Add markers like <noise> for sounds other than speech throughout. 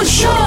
O show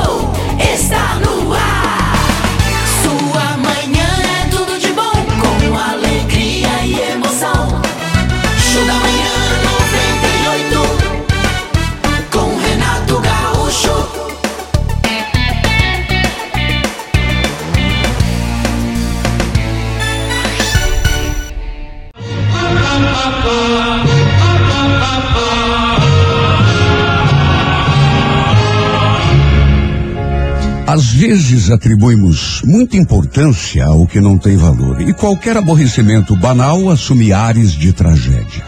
vezes atribuímos muita importância ao que não tem valor e qualquer aborrecimento banal assume ares de tragédia.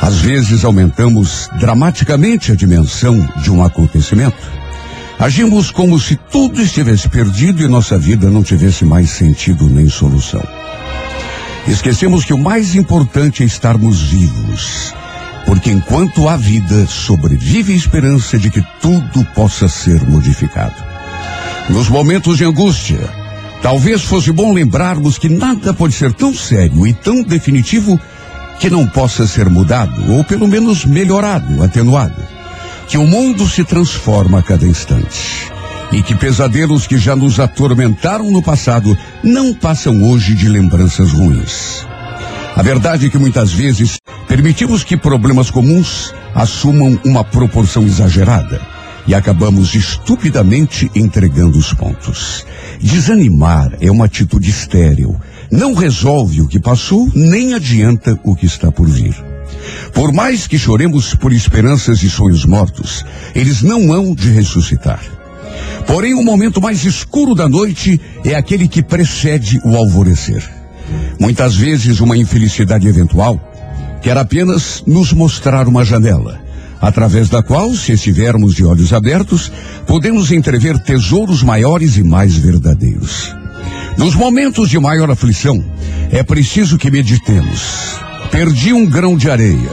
Às vezes aumentamos dramaticamente a dimensão de um acontecimento. Agimos como se tudo estivesse perdido e nossa vida não tivesse mais sentido nem solução. Esquecemos que o mais importante é estarmos vivos. Porque enquanto há vida, sobrevive a esperança de que tudo possa ser modificado. Nos momentos de angústia, talvez fosse bom lembrarmos que nada pode ser tão sério e tão definitivo que não possa ser mudado, ou pelo menos melhorado, atenuado. Que o mundo se transforma a cada instante. E que pesadelos que já nos atormentaram no passado não passam hoje de lembranças ruins. A verdade é que muitas vezes permitimos que problemas comuns assumam uma proporção exagerada e acabamos estupidamente entregando os pontos. Desanimar é uma atitude estéril. Não resolve o que passou, nem adianta o que está por vir. Por mais que choremos por esperanças e sonhos mortos, eles não hão de ressuscitar. Porém, o momento mais escuro da noite é aquele que precede o alvorecer. Muitas vezes, uma infelicidade eventual quer apenas nos mostrar uma janela, através da qual, se estivermos de olhos abertos, podemos entrever tesouros maiores e mais verdadeiros. Nos momentos de maior aflição, é preciso que meditemos. Perdi um grão de areia,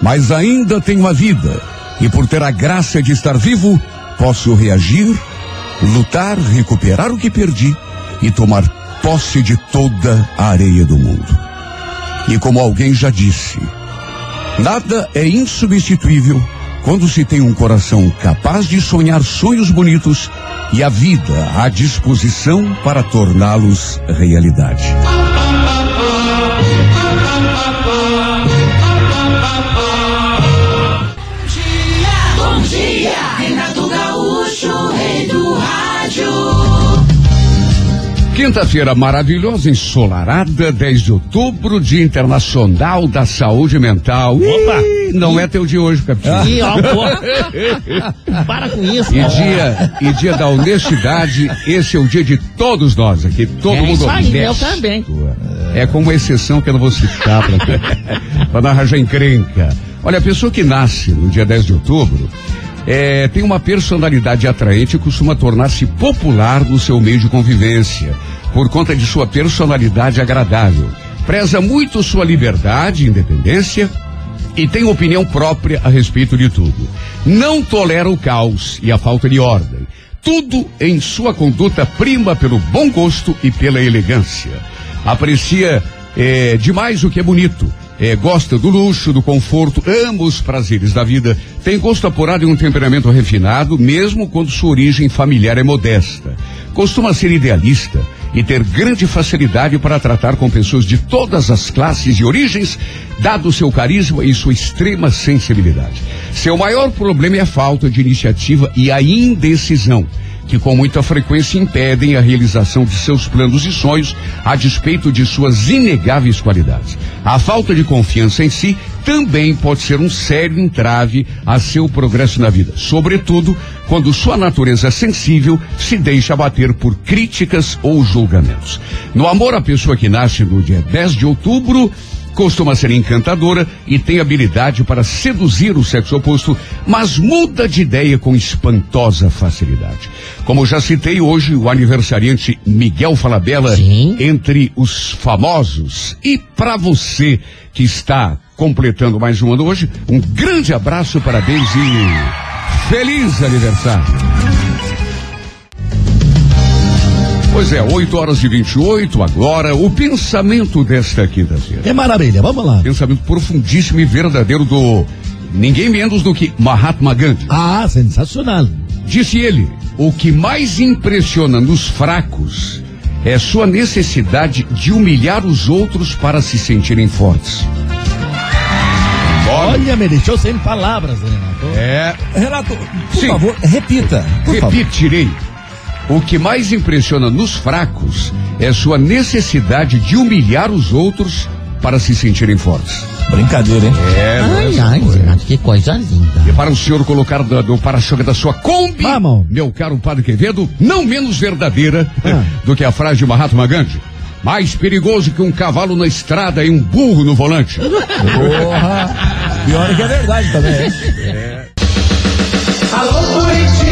mas ainda tenho a vida, e por ter a graça de estar vivo, posso reagir, lutar, recuperar o que perdi e tomar posse de toda a areia do mundo. E como alguém já disse, nada é insubstituível quando se tem um coração capaz de sonhar sonhos bonitos e a vida à disposição para torná-los realidade. Quinta-feira maravilhosa, ensolarada, 10 de outubro, Dia Internacional da Saúde Mental. Opa! Ih, não é teu dia hoje, capitão. Ih, ó. <laughs> Para com isso. E cara. dia, e dia da honestidade, esse é o dia de todos nós aqui, todo É mundo isso aí, eu honesto. também. É como uma exceção que eu não vou citar pra, <laughs> pra não arranjar encrenca. Olha, a pessoa que nasce no dia 10 de outubro é, tem uma personalidade atraente e costuma tornar-se popular no seu meio de convivência, por conta de sua personalidade agradável. Preza muito sua liberdade e independência e tem opinião própria a respeito de tudo. Não tolera o caos e a falta de ordem. Tudo em sua conduta prima pelo bom gosto e pela elegância. Aprecia eh, demais o que é bonito. Eh, gosta do luxo, do conforto, ama os prazeres da vida, tem gosto apurado e um temperamento refinado, mesmo quando sua origem familiar é modesta. Costuma ser idealista e ter grande facilidade para tratar com pessoas de todas as classes e origens, dado seu carisma e sua extrema sensibilidade. Seu maior problema é a falta de iniciativa e a indecisão que com muita frequência impedem a realização de seus planos e sonhos a despeito de suas inegáveis qualidades. A falta de confiança em si também pode ser um sério entrave a seu progresso na vida, sobretudo quando sua natureza sensível se deixa abater por críticas ou julgamentos. No amor, a pessoa que nasce no dia 10 de outubro costuma ser encantadora e tem habilidade para seduzir o sexo oposto, mas muda de ideia com espantosa facilidade. Como já citei hoje, o aniversariante Miguel Falabella, Sim. entre os famosos. E para você que está completando mais um ano hoje, um grande abraço, parabéns e feliz aniversário. Pois é, 8 horas e 28 agora, o pensamento desta quinta-feira. É maravilha, vamos lá. Pensamento profundíssimo e verdadeiro do ninguém menos do que Mahatma Gandhi. Ah, sensacional. Disse ele: o que mais impressiona nos fracos é sua necessidade de humilhar os outros para se sentirem fortes. Olha, me deixou sem palavras, Renato. É, Renato, por Sim. favor, repita. Por favor. O que mais impressiona nos fracos é sua necessidade de humilhar os outros para se sentirem fortes. Brincadeira, hein? É, Ai, ai, Renato, que coisa linda. E para o senhor colocar do, do para-choque da sua Kombi, Vamos. meu caro Padre Quevedo, não menos verdadeira Ah. <laughs> do que a frase de Mahatma Gandhi. Mais perigoso que um cavalo na estrada e um burro no volante. Porra. Pior é que é verdade também, hein? Alô Curitiba,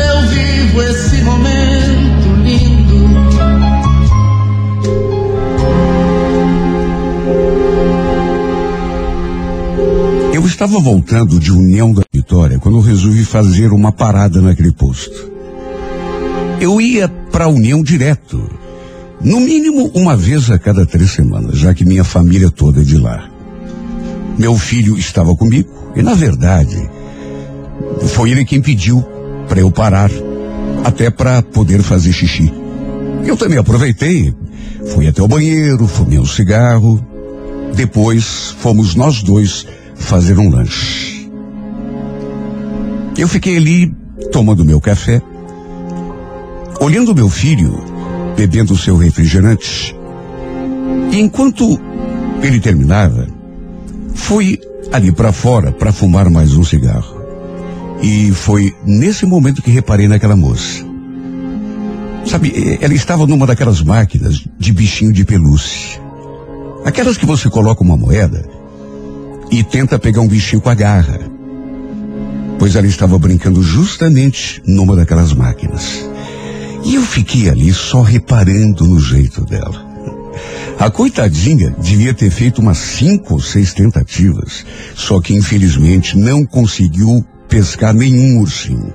eu vivo esse momento lindo. Eu estava voltando de União da Vitória quando resolvi fazer uma parada naquele posto. Eu ia para a União direto, no mínimo uma vez a cada três semanas, já que minha família toda é de lá. Meu filho estava comigo e, na verdade, foi ele quem pediu para eu parar, até para poder fazer xixi. Eu também aproveitei, fui até o banheiro, fumei um cigarro. Depois fomos nós dois fazer um lanche. Eu fiquei ali tomando meu café, olhando meu filho bebendo seu refrigerante. E enquanto ele terminava, fui ali para fora para fumar mais um cigarro. E foi nesse momento que reparei naquela moça. Sabe, ela estava numa daquelas máquinas de bichinho de pelúcia. Aquelas que você coloca uma moeda e tenta pegar um bichinho com a garra. Pois ela estava brincando justamente numa daquelas máquinas. E eu fiquei ali só reparando no jeito dela. A coitadinha devia ter feito umas cinco ou seis tentativas, só que infelizmente não conseguiu pescar nenhum ursinho.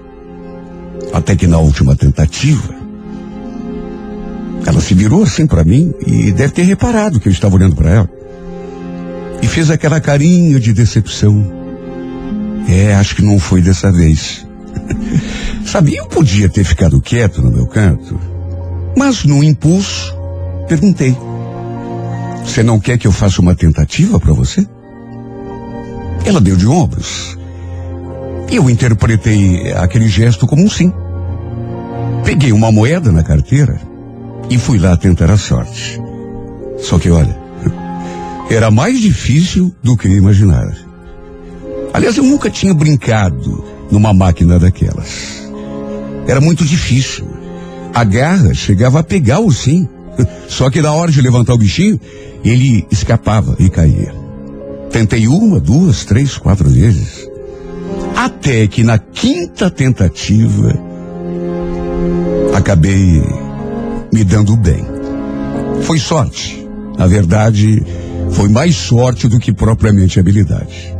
Até que na última tentativa, ela se virou assim para mim e deve ter reparado que eu estava olhando para ela. E fez aquela carinha de decepção. É, acho que não foi dessa vez. <laughs> Sabe, eu podia ter ficado quieto no meu canto, mas no impulso, perguntei: Você não quer que eu faça uma tentativa para você? Ela deu de ombros. Eu interpretei aquele gesto como um sim. Peguei uma moeda na carteira e fui lá tentar a sorte. Só que olha, era mais difícil do que eu imaginava. Aliás, eu nunca tinha brincado numa máquina daquelas. Era muito difícil. A garra chegava a pegar o sim. Só que na hora de levantar o bichinho, ele escapava e caía. Tentei uma, duas, três, quatro vezes. Até que na quinta tentativa, acabei me dando bem. Foi sorte. Na verdade, foi mais sorte do que propriamente habilidade.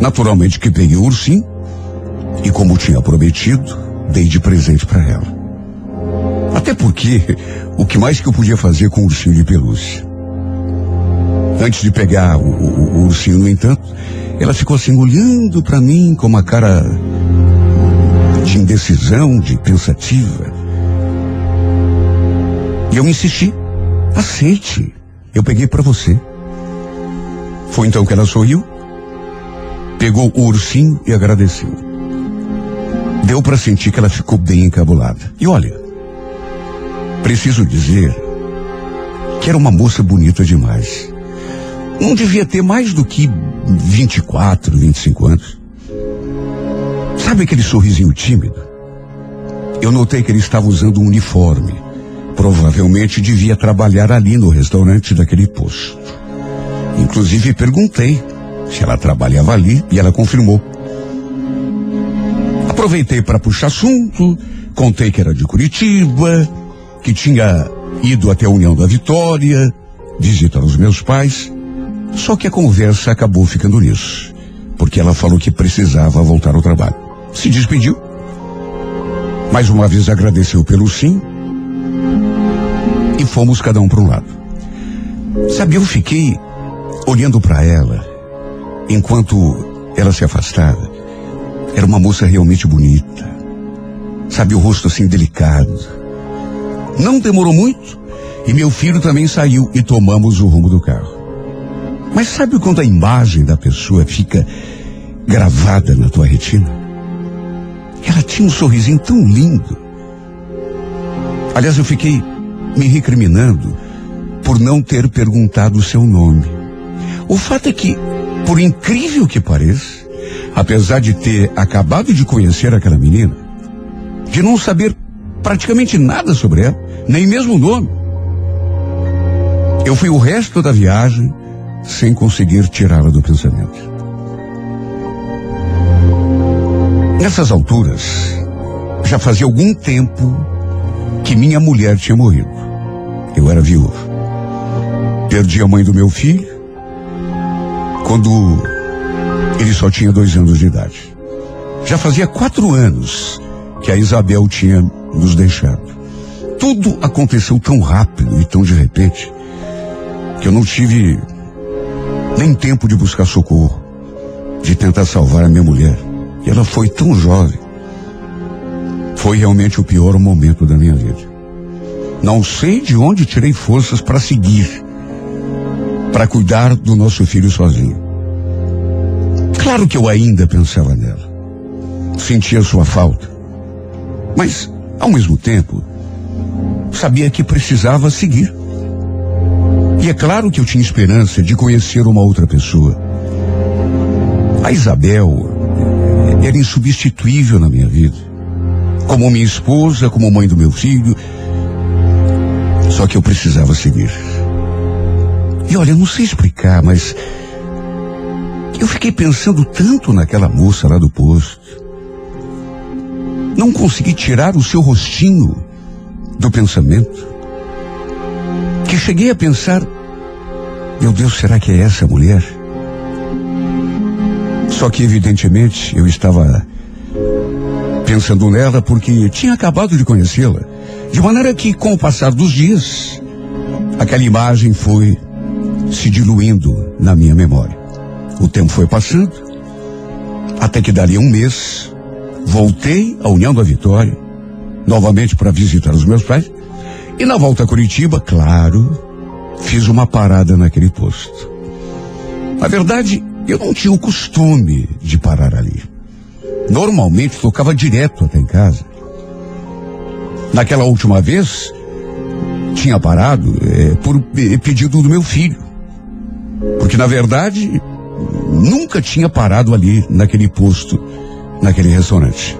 Naturalmente que peguei o ursinho e, como tinha prometido, dei de presente para ela. Até porque o que mais que eu podia fazer com o ursinho de pelúcia? Antes de pegar o, o- o ursinho, no entanto, ela ficou assim olhando para mim com uma cara de indecisão, de pensativa. E eu insisti. Aceite. Eu peguei para você. Foi então que ela sorriu, pegou o ursinho e agradeceu. Deu para sentir que ela ficou bem encabulada. E olha, preciso dizer que era uma moça bonita demais. Não devia ter mais do que 24, 25 anos. Sabe aquele sorrisinho tímido? Eu notei que ele estava usando um uniforme. Provavelmente devia trabalhar ali no restaurante daquele posto. Inclusive perguntei se ela trabalhava ali e ela confirmou. Aproveitei para puxar assunto, contei que era de Curitiba, que tinha ido até a União da Vitória, visitar os meus pais. Só que a conversa acabou ficando nisso, porque ela falou que precisava voltar ao trabalho. Se despediu. Mais uma vez agradeceu pelo sim. E fomos cada um para um lado. Sabe, eu fiquei olhando para ela enquanto ela se afastava. Era uma moça realmente bonita. Sabe, o rosto assim delicado. Não demorou muito e meu filho também saiu e tomamos o rumo do carro. Mas sabe quando a imagem da pessoa fica gravada na tua retina? Ela tinha um sorrisinho tão lindo. Aliás, eu fiquei me recriminando por não ter perguntado o seu nome. O fato é que, por incrível que pareça, apesar de ter acabado de conhecer aquela menina, de não saber praticamente nada sobre ela, nem mesmo o nome, eu fui o resto da viagem sem conseguir tirá-la do pensamento. Nessas alturas, já fazia algum tempo que minha mulher tinha morrido. Eu era viúvo. Perdi a mãe do meu filho quando ele só tinha dois anos de idade. Já fazia quatro anos que a Isabel tinha nos deixado. Tudo aconteceu tão rápido e tão de repente que eu não tive nem tempo de buscar socorro, de tentar salvar a minha mulher. E ela foi tão jovem. Foi realmente o pior momento da minha vida. Não sei de onde tirei forças para seguir, para cuidar do nosso filho sozinho. Claro que eu ainda pensava nela. Sentia sua falta. Mas, ao mesmo tempo, sabia que precisava seguir. E é claro que eu tinha esperança de conhecer uma outra pessoa. A Isabel era insubstituível na minha vida. Como minha esposa, como mãe do meu filho. Só que eu precisava seguir. E olha, eu não sei explicar, mas eu fiquei pensando tanto naquela moça lá do posto. Não consegui tirar o seu rostinho do pensamento. Que cheguei a pensar, meu Deus, será que é essa mulher? Só que evidentemente eu estava pensando nela porque tinha acabado de conhecê-la. De maneira que, com o passar dos dias, aquela imagem foi se diluindo na minha memória. O tempo foi passando, até que dali um mês, voltei à União da Vitória, novamente para visitar os meus pais, e na volta a Curitiba, claro, fiz uma parada naquele posto. Na verdade, eu não tinha o costume de parar ali. Normalmente tocava direto até em casa. Naquela última vez, tinha parado é, por eh, pedido do meu filho. Porque, na verdade, nunca tinha parado ali naquele posto, naquele restaurante.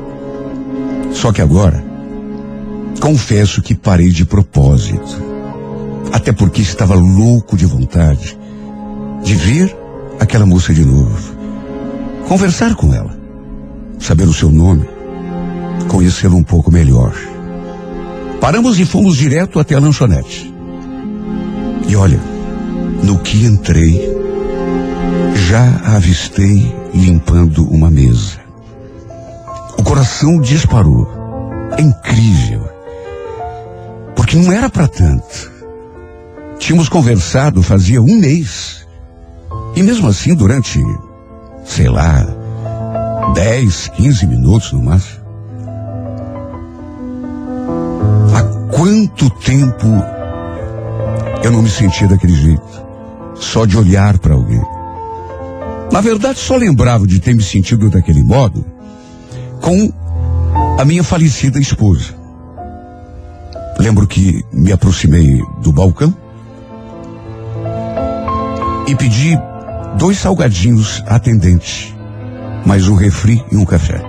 Só que agora, confesso que parei de propósito. Até porque estava louco de vontade de ver aquela moça de novo. Conversar com ela. Saber o seu nome. Conhecê-la um pouco melhor. Paramos e fomos direto até a lanchonete. E olha, no que entrei, já a avistei limpando uma mesa. O coração disparou. É incrível. Porque não era para tanto. Tínhamos conversado fazia um mês. E mesmo assim, durante, sei lá, 10, 15 minutos no máximo. Há quanto tempo eu não me sentia daquele jeito? Só de olhar para alguém. Na verdade, só lembrava de ter me sentido daquele modo com a minha falecida esposa. Lembro que me aproximei do balcão e pedi dois salgadinhos atendente, mais um refri e um café.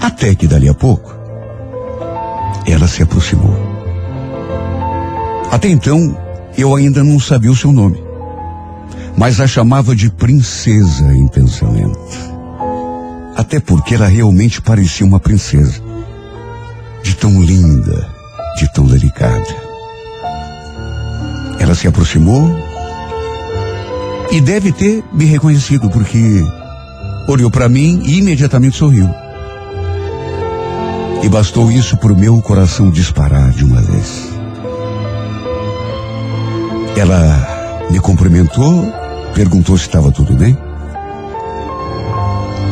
Até que dali a pouco, ela se aproximou. Até então, eu ainda não sabia o seu nome. mas a chamava de princesa em pensamento. Até porque ela realmente parecia uma princesa. De tão linda, de tão delicada. Ela se aproximou e deve ter me reconhecido, porque olhou para mim e imediatamente sorriu. E bastou isso para o meu coração disparar de uma vez. Ela me cumprimentou, perguntou se estava tudo bem.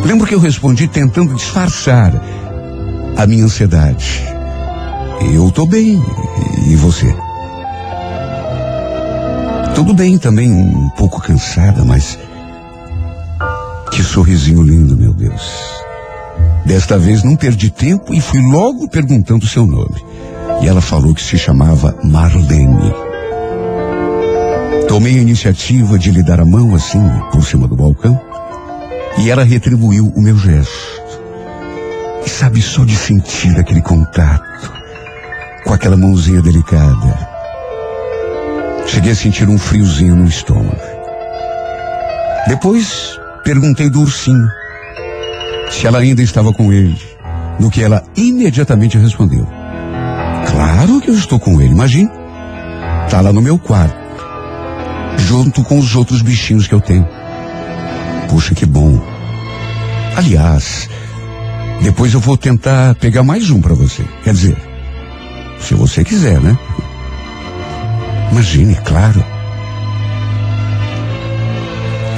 Lembro que eu respondi tentando disfarçar a minha ansiedade. Eu estou bem, e você? Tudo bem também, um pouco cansada, mas. Que sorrisinho lindo, meu Deus. Desta vez não perdi tempo e fui logo perguntando seu nome. E ela falou que se chamava Marlene. Tomei a iniciativa de lhe dar a mão assim, por cima do balcão, e ela retribuiu o meu gesto. E sabe, só de sentir aquele contato, com aquela mãozinha delicada, cheguei a sentir um friozinho no estômago. Depois, perguntei do ursinho se ela ainda estava com ele, no que ela imediatamente respondeu. Claro que eu estou com ele, imagine. Está lá no meu quarto, junto com os outros bichinhos que eu tenho. Puxa, que bom. Aliás, depois eu vou tentar pegar mais um para você. Quer dizer, se você quiser, né? Imagine, claro.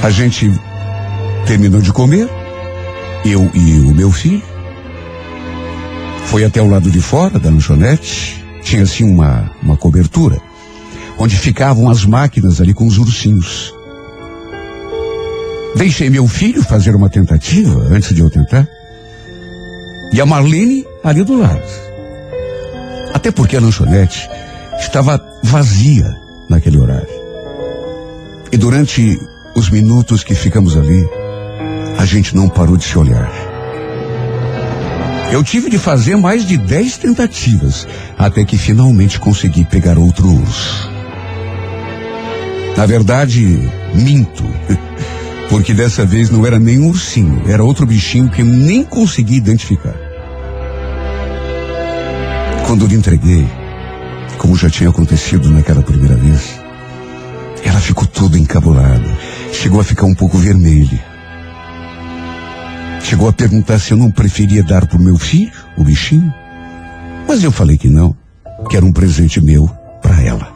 A gente terminou de comer eu e o meu filho. Foi até o lado de fora da lanchonete, tinha assim uma, uma cobertura, onde ficavam as máquinas ali com os ursinhos. Deixei meu filho fazer uma tentativa antes de eu tentar. E a Marlene ali do lado. Até porque a lanchonete estava vazia naquele horário. E durante os minutos que ficamos ali, a gente não parou de se olhar. Eu tive de fazer mais de dez tentativas até que finalmente consegui pegar outro urso. Na verdade, minto. <laughs> Porque dessa vez não era nem um ursinho, era outro bichinho que eu nem consegui identificar. Quando lhe entreguei, como já tinha acontecido naquela primeira vez, ela ficou toda encabulada, chegou a ficar um pouco vermelha. Chegou a perguntar se eu não preferia dar para o meu filho, o bichinho. Mas eu falei que não, que era um presente meu para ela.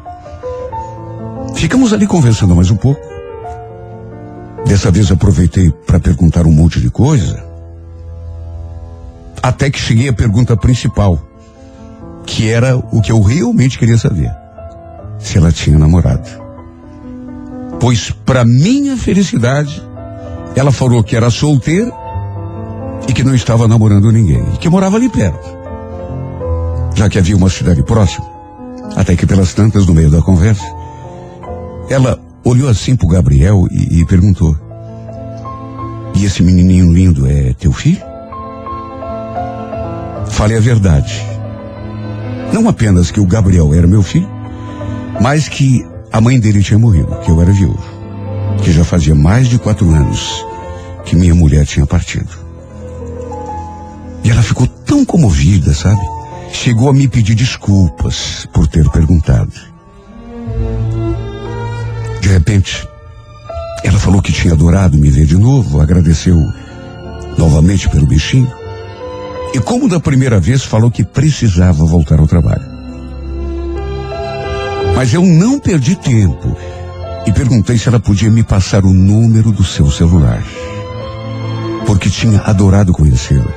Ficamos ali conversando mais um pouco. Dessa vez aproveitei para perguntar um monte de coisa. Até que cheguei à pergunta principal, que era o que eu realmente queria saber: se ela tinha namorado. Pois, para minha felicidade, ela falou que era solteira e que não estava namorando ninguém, e que morava ali perto. Já que havia uma cidade próxima, até que pelas tantas no meio da conversa, ela olhou assim pro Gabriel e, e perguntou: E esse menininho lindo é teu filho? Falei a verdade. Não apenas que o Gabriel era meu filho, mas que a mãe dele tinha morrido, que eu era viúvo. Que já fazia mais de quatro anos que minha mulher tinha partido. E ela ficou tão comovida, sabe? Chegou a me pedir desculpas por ter perguntado. De repente, ela falou que tinha adorado me ver de novo, agradeceu novamente pelo bichinho. E como da primeira vez, falou que precisava voltar ao trabalho. Mas eu não perdi tempo e perguntei se ela podia me passar o número do seu celular. Porque tinha adorado conhecê-la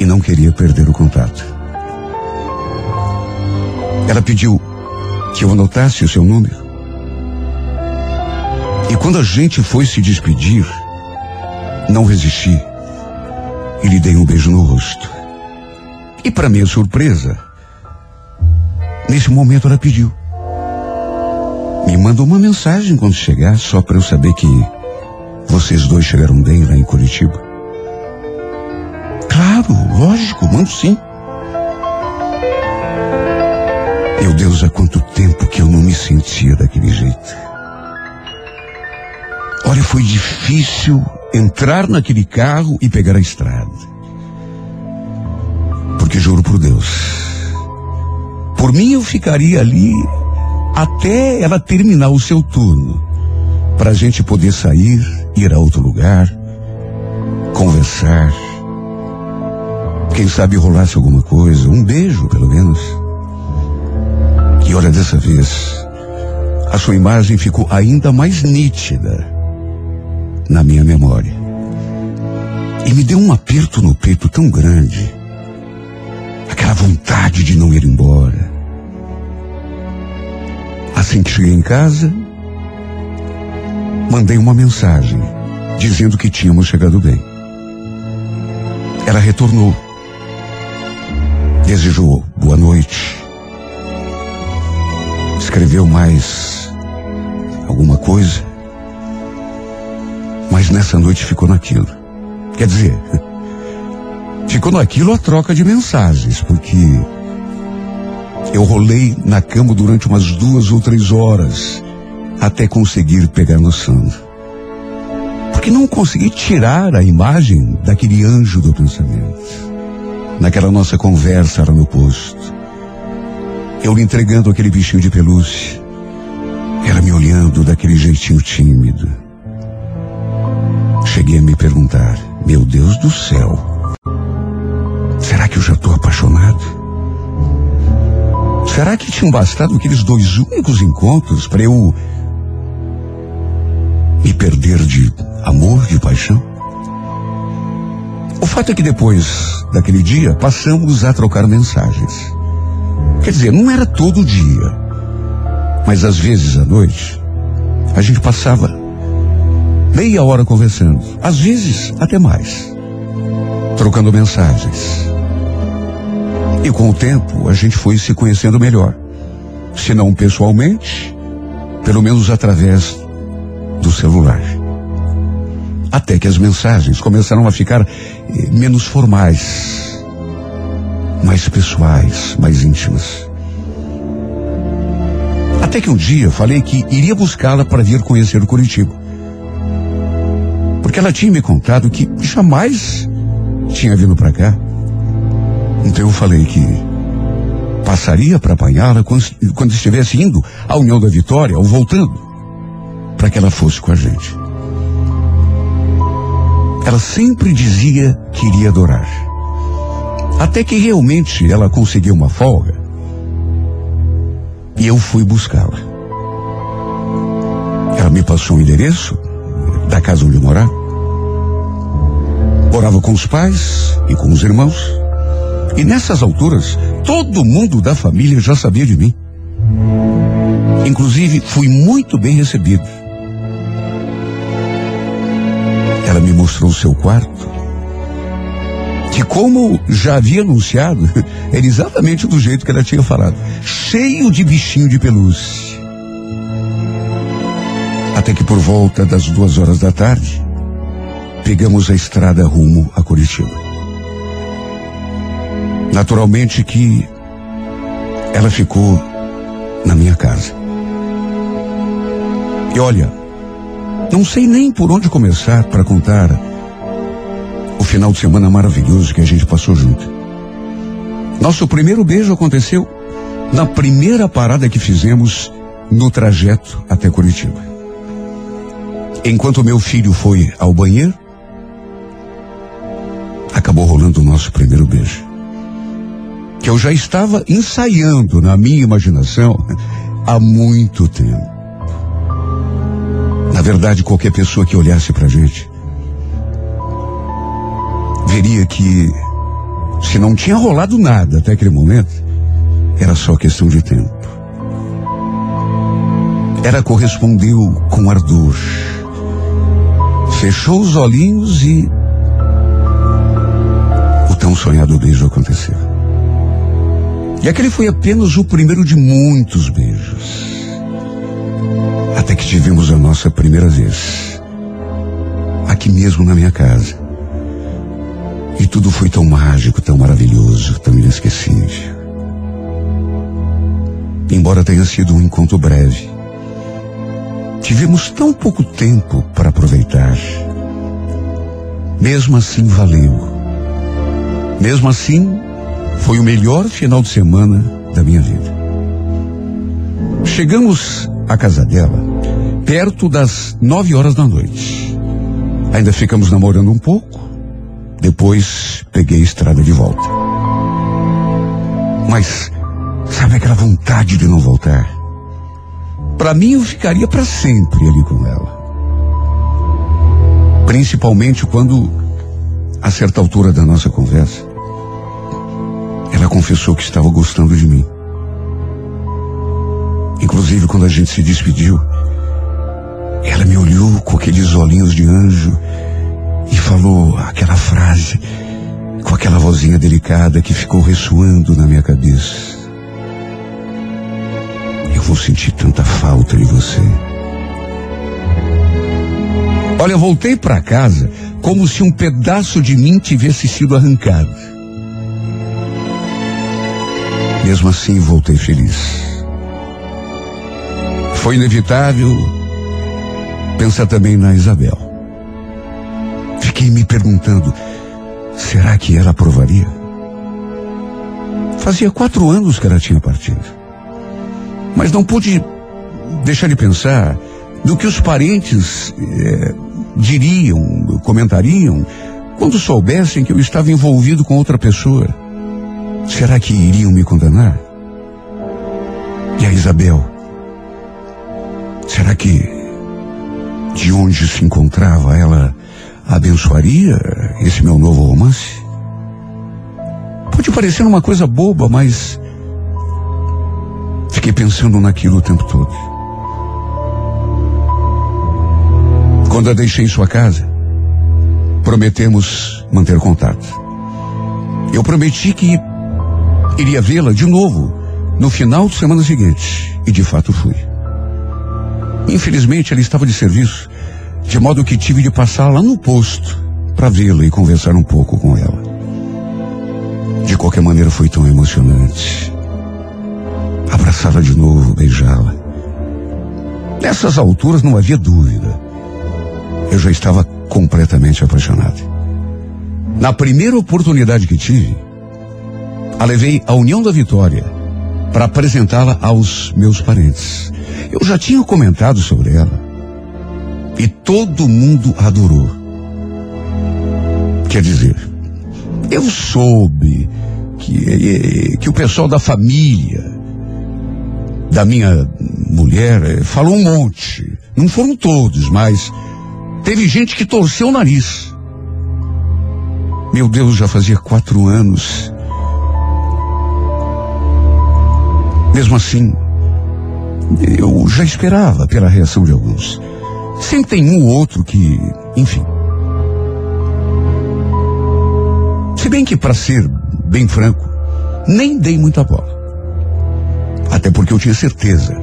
e não queria perder o contato. Ela pediu que eu anotasse o seu número. E quando a gente foi se despedir, não resisti e lhe dei um beijo no rosto. E para minha surpresa, nesse momento ela pediu. Me mandou uma mensagem quando chegar, só para eu saber que vocês dois chegaram bem lá em Curitiba. Claro, lógico, mando sim. Meu Deus, há quanto tempo que eu não me sentia daquele jeito. Olha, foi difícil entrar naquele carro e pegar a estrada. Porque juro por Deus, por mim eu ficaria ali até ela terminar o seu turno, para a gente poder sair, ir a outro lugar, conversar, quem sabe rolasse alguma coisa, um beijo pelo menos. E olha, dessa vez, a sua imagem ficou ainda mais nítida na minha memória. E me deu um aperto no peito tão grande, aquela vontade de não ir embora. Assim que cheguei em casa, mandei uma mensagem dizendo que tínhamos chegado bem. Ela retornou. Desejou boa noite. Escreveu mais alguma coisa. Mas nessa noite ficou naquilo. Quer dizer, ficou naquilo a troca de mensagens, porque eu rolei na cama durante umas duas ou três horas até conseguir pegar no sono. Porque não consegui tirar a imagem daquele anjo do pensamento. Naquela nossa conversa lá no posto. Eu lhe entregando aquele bichinho de pelúcia. Ela me olhando daquele jeitinho tímido. Cheguei a me perguntar, meu Deus do céu, será que eu já estou apaixonado? Será que tinham bastado aqueles dois únicos encontros para eu me perder de amor, de paixão? O fato é que depois daquele dia passamos a trocar mensagens. Quer dizer, não era todo dia, mas às vezes à noite a gente passava meia hora conversando, às vezes até mais, trocando mensagens. E com o tempo a gente foi se conhecendo melhor. Se não pessoalmente, pelo menos através do celular. Até que as mensagens começaram a ficar eh, menos formais, mais pessoais, mais íntimas. Até que um dia falei que iria buscá-la para vir conhecer o Curitiba. Porque ela tinha me contado que jamais tinha vindo para cá. Então eu falei que passaria para apanhá-la quando, quando estivesse indo à União da Vitória ou voltando, para que ela fosse com a gente. Ela sempre dizia que iria adorar. Até que realmente ela conseguiu uma folga. E eu fui buscá-la. Ela me passou o endereço da casa onde eu morava. Morava com os pais e com os irmãos. E nessas alturas, todo mundo da família já sabia de mim. Inclusive, fui muito bem recebido. Ela me mostrou o seu quarto, que como já havia anunciado, <laughs> era exatamente do jeito que ela tinha falado, cheio de bichinho de pelúcia. Até que por volta das duas horas da tarde, pegamos a estrada rumo a Curitiba. Naturalmente que ela ficou na minha casa. E olha, não sei nem por onde começar para contar o final de semana maravilhoso que a gente passou junto. Nosso primeiro beijo aconteceu na primeira parada que fizemos no trajeto até Curitiba. Enquanto meu filho foi ao banheiro, acabou rolando o nosso primeiro beijo que eu já estava ensaiando na minha imaginação há muito tempo. Na verdade, qualquer pessoa que olhasse pra gente veria que se não tinha rolado nada até aquele momento, era só questão de tempo. Ela correspondeu com ardor. Fechou os olhinhos e tão sonhado beijo aconteceu. E aquele foi apenas o primeiro de muitos beijos. Até que tivemos a nossa primeira vez. Aqui mesmo na minha casa. E tudo foi tão mágico, tão maravilhoso, tão inesquecível. Embora tenha sido um encontro breve, Tivemos tão pouco tempo para aproveitar. Mesmo assim, valeu. Mesmo assim, foi o melhor final de semana da minha vida. Chegamos à casa dela perto das nove horas da noite. Ainda ficamos namorando um pouco. Depois peguei a estrada de volta. Mas sabe aquela vontade de não voltar? Para mim eu ficaria para sempre ali com ela. Principalmente quando, a certa altura da nossa conversa, ela confessou que estava gostando de mim. Inclusive, quando a gente se despediu, ela me olhou com aqueles olhinhos de anjo e falou aquela frase com aquela vozinha delicada que ficou ressoando na minha cabeça. Eu vou sentir tanta falta de você. Olha, eu voltei para casa como se um pedaço de mim tivesse sido arrancado. Mesmo assim, voltei feliz. Foi inevitável pensar também na Isabel. Fiquei me perguntando, será que ela aprovaria? Fazia quatro anos que ela tinha partido. Mas não pude deixar de pensar no que os parentes eh, diriam, comentariam, quando soubessem que eu estava envolvido com outra pessoa. Será que iriam me condenar? E a Isabel? Será que de onde se encontrava ela abençoaria esse meu novo romance? Pode parecer uma coisa boba, mas fiquei pensando naquilo o tempo todo. Quando a deixei em sua casa, prometemos manter contato. Eu prometi que iria vê-la de novo no final de semana seguinte, e de fato fui. Infelizmente, ela estava de serviço, de modo que tive de passar lá no posto para vê-la e conversar um pouco com ela. De qualquer maneira, foi tão emocionante. Abraçá-la de novo, beijá-la. Nessas alturas não havia dúvida. Eu já estava completamente apaixonado. Na primeira oportunidade que tive, a levei à União da Vitória para apresentá-la aos meus parentes. Eu já tinha comentado sobre ela. E todo mundo adorou. Quer dizer, eu soube que, que o pessoal da família da minha mulher eh, falou um monte. Não foram todos, mas teve gente que torceu o nariz. Meu Deus, já fazia quatro anos. Mesmo assim, eu já esperava pela reação de alguns. Sempre tem um ou outro que, enfim. Se bem que, para ser bem franco, nem dei muita bola. Até porque eu tinha certeza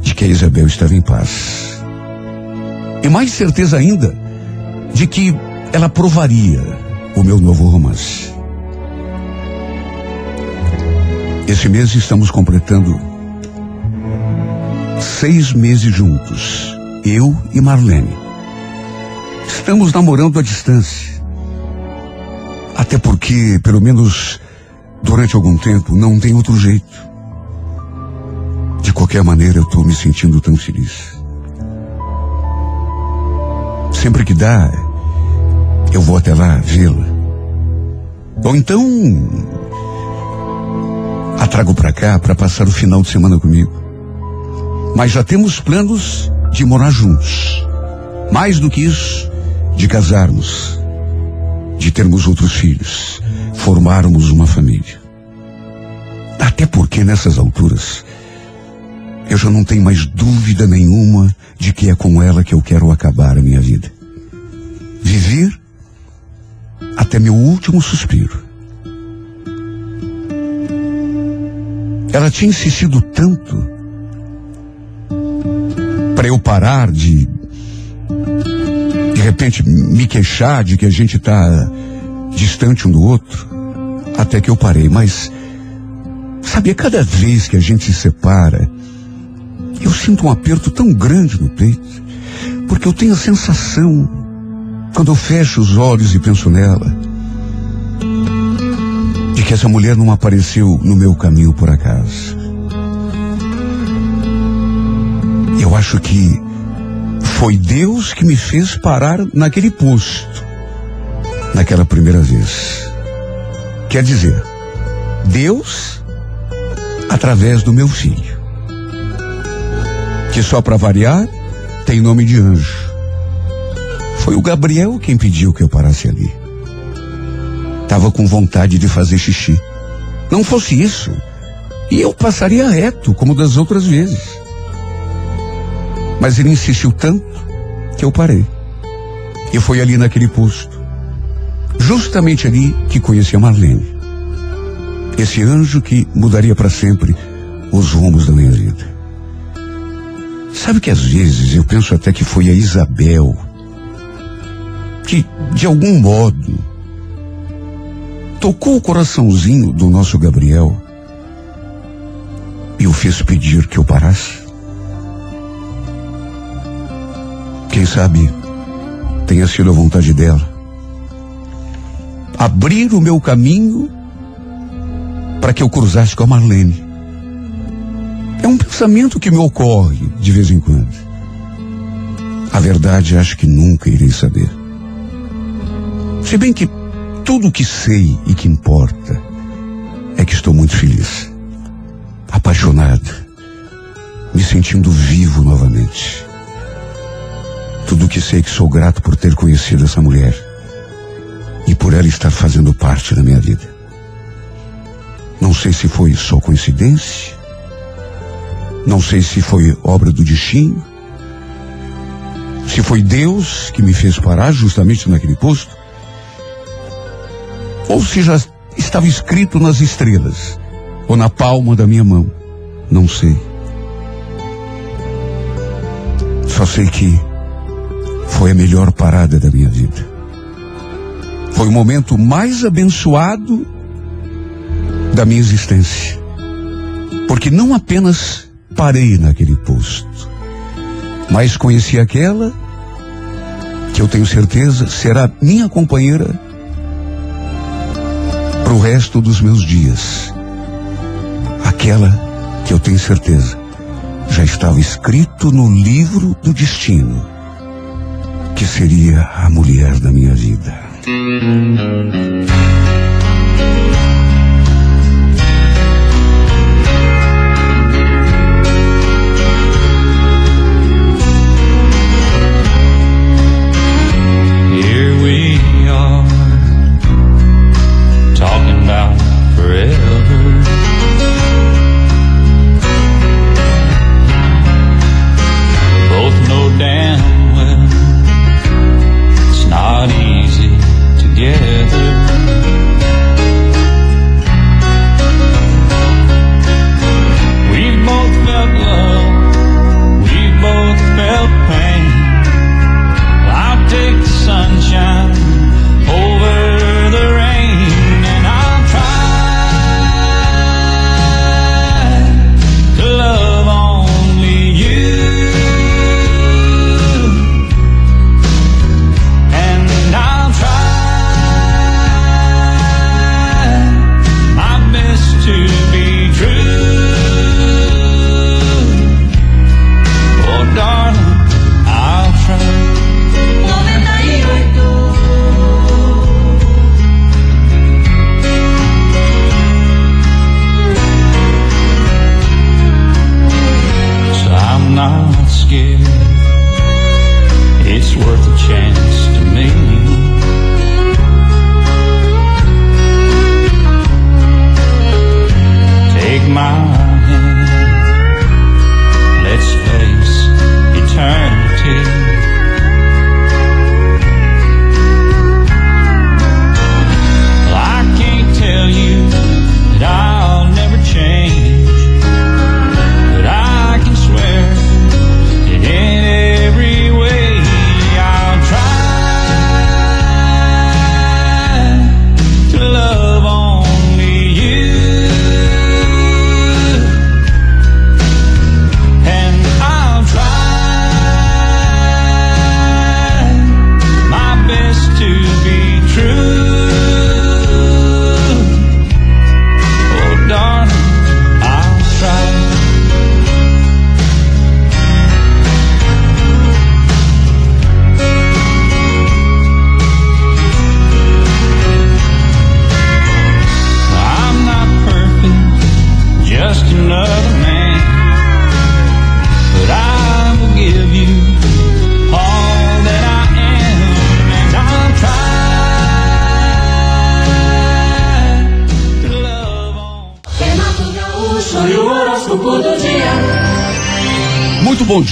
de que a Isabel estava em paz. E mais certeza ainda de que ela provaria o meu novo romance. Esse mês estamos completando seis meses juntos, eu e Marlene. Estamos namorando à distância. Até porque, pelo menos durante algum tempo, não tem outro jeito. De qualquer maneira, eu estou me sentindo tão feliz. Sempre que dá, eu vou até lá vê-la. Ou então, a trago para cá para passar o final de semana comigo. Mas já temos planos de morar juntos. Mais do que isso, de casarmos, de termos outros filhos, formarmos uma família. Até porque nessas alturas, eu já não tenho mais dúvida nenhuma de que é com ela que eu quero acabar a minha vida. Viver até meu último suspiro. Ela tinha insistido tanto para eu parar de de repente me queixar de que a gente está distante um do outro, até que eu parei, mas sabia cada vez que a gente se separa, Eu sinto um aperto tão grande no peito, porque eu tenho a sensação, quando eu fecho os olhos e penso nela, que essa mulher não apareceu no meu caminho por acaso. Eu acho que foi Deus que me fez parar naquele posto, naquela primeira vez. Quer dizer, Deus através do meu filho, que só para variar tem nome de anjo. Foi o Gabriel quem pediu que eu parasse ali. Tava com vontade de fazer xixi. Não fosse isso, e eu passaria reto, como das outras vezes. Mas ele insistiu tanto que eu parei. E foi ali naquele posto, justamente ali que conheci a Marlene. Esse anjo que mudaria para sempre os rumos da minha vida. Sabe que às vezes eu penso até que foi a Isabel que, de algum modo, tocou o coraçãozinho do nosso Gabriel e o fez pedir que eu parasse? Quem sabe tenha sido a vontade dela. Abrir o meu caminho para que eu cruzasse com a Marlene. É um pensamento que me ocorre de vez em quando. A verdade acho que nunca irei saber. Se bem que tudo o que sei e que importa é que estou muito feliz, apaixonado, me sentindo vivo novamente. Tudo o que sei é que sou grato por ter conhecido essa mulher e por ela estar fazendo parte da minha vida. Não sei se foi só coincidência, não sei se foi obra do destino, se foi Deus que me fez parar justamente naquele posto, ou se já estava escrito nas estrelas ou na palma da minha mão. Não sei. Só sei que foi a melhor parada da minha vida. Foi o momento mais abençoado da minha existência. Porque não apenas parei naquele posto, mas conheci aquela que eu tenho certeza será minha companheira para o resto dos meus dias. Aquela que eu tenho certeza já estava escrito no livro do destino, que seria a mulher da minha vida.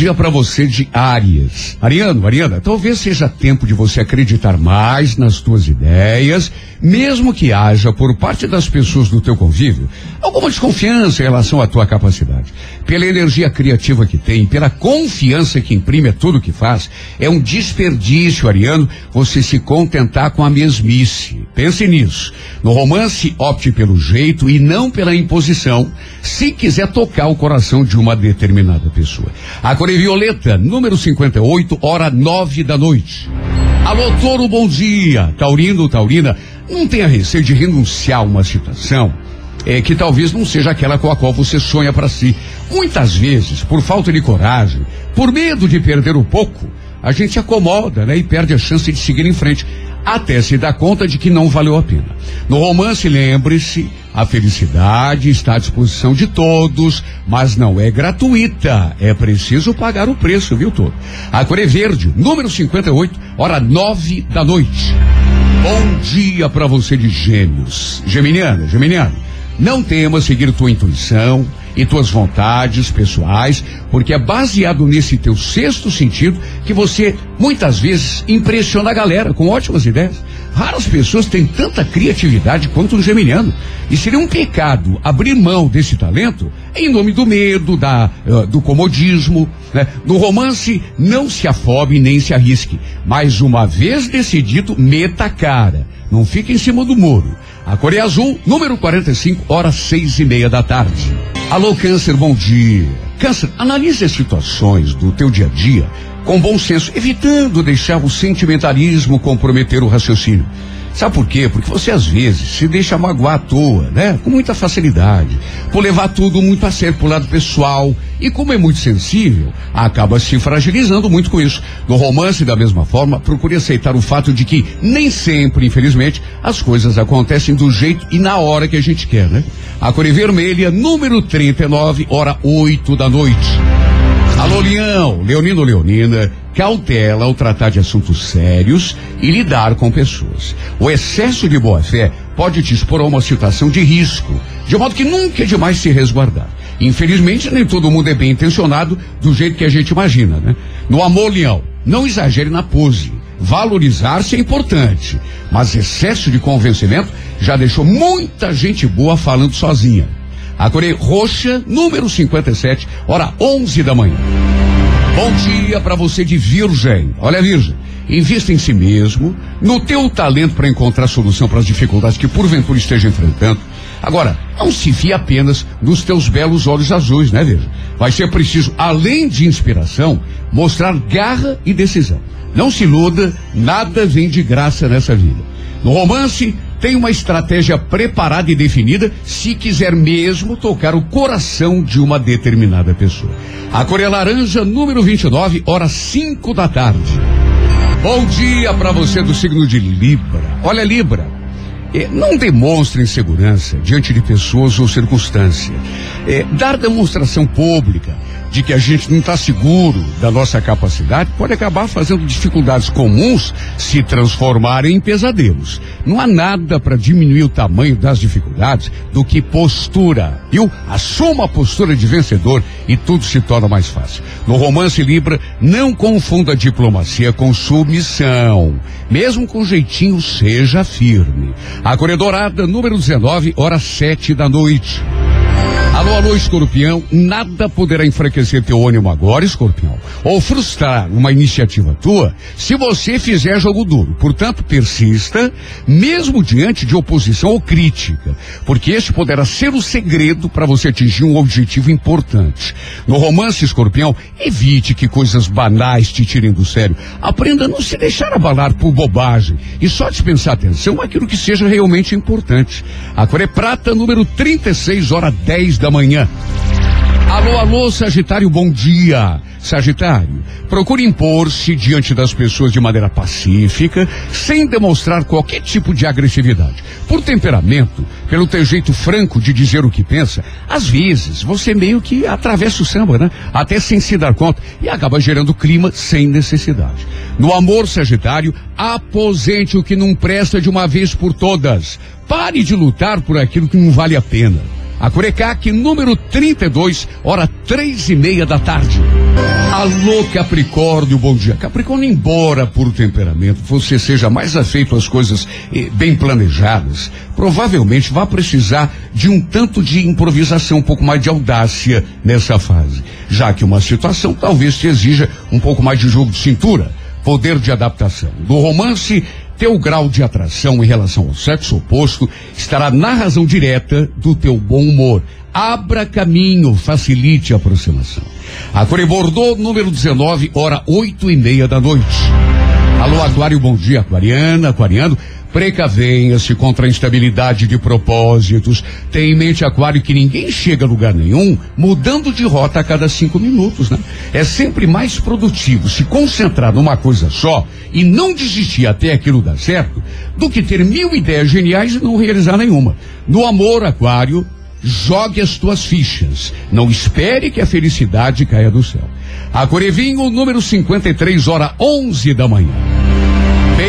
Dia para você de Áries. Ariano, Ariana, talvez seja tempo de você acreditar mais nas tuas ideias, mesmo que haja por parte das pessoas do teu convívio alguma desconfiança em relação à tua capacidade. Pela energia criativa que tem, pela confiança que imprime a tudo que faz, é um desperdício, Ariano, você se contentar com a mesmice. Pense nisso. No romance, opte pelo jeito e não pela imposição, se quiser tocar o coração de uma determinada pessoa. A cor é violeta, número 58, hora nove da noite. Alô, Toro, bom dia. Taurino, Taurina, não tenha receio de renunciar a uma situação é, que talvez não seja aquela com a qual você sonha para si. Muitas vezes, por falta de coragem, por medo de perder o pouco, a gente se acomoda, né, e perde a chance de seguir em frente, até se dar conta de que não valeu a pena. No romance, lembre-se, a felicidade está à disposição de todos, mas não é gratuita. É preciso pagar o preço, viu, todo? A cor é verde, número 58, hora nove da noite. Bom dia para você de gêmeos. Geminiana, Geminiano. Não temas seguir tua intuição e tuas vontades pessoais, porque é baseado nesse teu sexto sentido que você muitas vezes impressiona a galera com ótimas ideias. Raras pessoas têm tanta criatividade quanto um geminiano. E seria um pecado abrir mão desse talento em nome do medo, da, eh, do comodismo. Né? No romance, não se afobe nem se arrisque. Mas uma vez decidido, meta a cara. Não fique em cima do muro. A cor é azul, número 45, horas seis e meia da tarde. Alô, Câncer, bom dia. Câncer, analise as situações do teu dia a dia com bom senso, evitando deixar o sentimentalismo comprometer o raciocínio. Sabe por quê? Porque você às vezes se deixa magoar à toa, né? Com muita facilidade. Por levar tudo muito a sério pro lado pessoal. E como é muito sensível, acaba se fragilizando muito com isso. No romance, da mesma forma, procure aceitar o fato de que nem sempre, infelizmente, as coisas acontecem do jeito e na hora que a gente quer, né? A cor vermelha, número 39, hora 8 da noite. Alô, Leão, Leonino Leonina, cautela ao tratar de assuntos sérios e lidar com pessoas. O excesso de boa-fé pode te expor a uma situação de risco, de modo que nunca é demais se resguardar. Infelizmente, nem todo mundo é bem intencionado do jeito que a gente imagina, né? No amor, Leão, não exagere na pose. Valorizar-se é importante, mas excesso de convencimento já deixou muita gente boa falando sozinha. A cor é roxa, número 57, hora 11 da manhã. Bom dia para você de Virgem. Olha, Virgem, invista em si mesmo, no teu talento para encontrar solução para as dificuldades que porventura esteja enfrentando. Agora, não se fie apenas nos teus belos olhos azuis, né, Virgem? Vai ser preciso, além de inspiração, mostrar garra e decisão. Não se iluda, nada vem de graça nessa vida. No romance, tem uma estratégia preparada e definida se quiser mesmo tocar o coração de uma determinada pessoa. A cor é laranja, número 29, horas 5 da tarde. Bom dia para você do signo de Libra. Olha, Libra. é, não demonstre insegurança diante de pessoas ou circunstâncias. É, dar demonstração pública de que a gente não está seguro da nossa capacidade pode acabar fazendo dificuldades comuns se transformarem em pesadelos. Não há nada para diminuir o tamanho das dificuldades do que postura. Viu? Assuma a postura de vencedor e tudo se torna mais fácil. No romance Libra, não confunda diplomacia com submissão. Mesmo com jeitinho, seja firme. A Cor Dourada, número 19, horas sete da noite. Alô, alô, escorpião, nada poderá enfraquecer teu ânimo agora, escorpião, ou frustrar uma iniciativa tua se você fizer jogo duro. Portanto, persista, mesmo diante de oposição ou crítica, porque este poderá ser o segredo para você atingir um objetivo importante. No romance, escorpião, evite que coisas banais te tirem do sério. Aprenda a não se deixar abalar por bobagem e só dispensar atenção àquilo que seja realmente importante. A cor é prata, número 36, hora 10 da manhã. Alô, alô, Sagitário, bom dia. Sagitário, procure impor-se diante das pessoas de maneira pacífica, sem demonstrar qualquer tipo de agressividade. Por temperamento, pelo teu jeito franco de dizer o que pensa, às vezes você meio que atravessa o samba, né? Até sem se dar conta e acaba gerando clima sem necessidade. No amor, Sagitário, aposente o que não presta de uma vez por todas. Pare de lutar por aquilo que não vale a pena. A Curecac, número 32, hora três e meia da tarde. Alô, Capricórnio, bom dia. Capricórnio, embora por temperamento você seja mais afeito às coisas eh, bem planejadas, provavelmente vai precisar de um tanto de improvisação, um pouco mais de audácia nessa fase, já que uma situação talvez te exija um pouco mais de jogo de cintura, poder de adaptação. Do romance, teu grau de atração em relação ao sexo oposto estará na razão direta do teu bom humor. Abra caminho, facilite a aproximação. A Core Bordeaux, número 19, hora oito e meia da noite. Alô, Aquário, bom dia, Aquariana, Aquariano. Precavenha-se contra a instabilidade de propósitos. Tenha em mente, Aquário, que ninguém chega a lugar nenhum mudando de rota a cada cinco minutos, né? É sempre mais produtivo se concentrar numa coisa só e não desistir até aquilo dar certo do que ter mil ideias geniais e não realizar nenhuma. No amor, Aquário, jogue as tuas fichas. Não espere que a felicidade caia do céu. A Corevinho, número 53, hora 11 da manhã.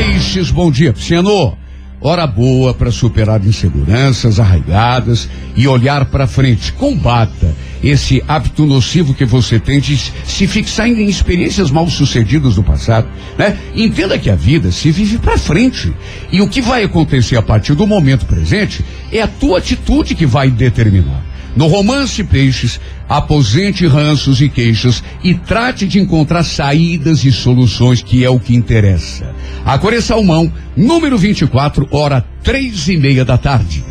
Peixes, bom dia, Pisciano. Hora boa para superar inseguranças arraigadas e olhar para frente. Combata esse hábito nocivo que você tem de se fixar em experiências mal sucedidas do passado, né? Entenda que a vida se vive para frente e o que vai acontecer a partir do momento presente é a tua atitude que vai determinar. No romance Peixes, aposente ranços e queixas e trate de encontrar saídas e soluções, que é o que interessa. A Core Salmão, número 24, hora três e meia da tarde.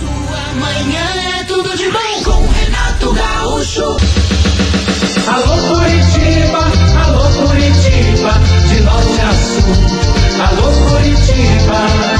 Sua manhã é tudo de bom com Renato Gaúcho. Alô Curitiba, alô Curitiba, de norte a sul. Alô Curitiba,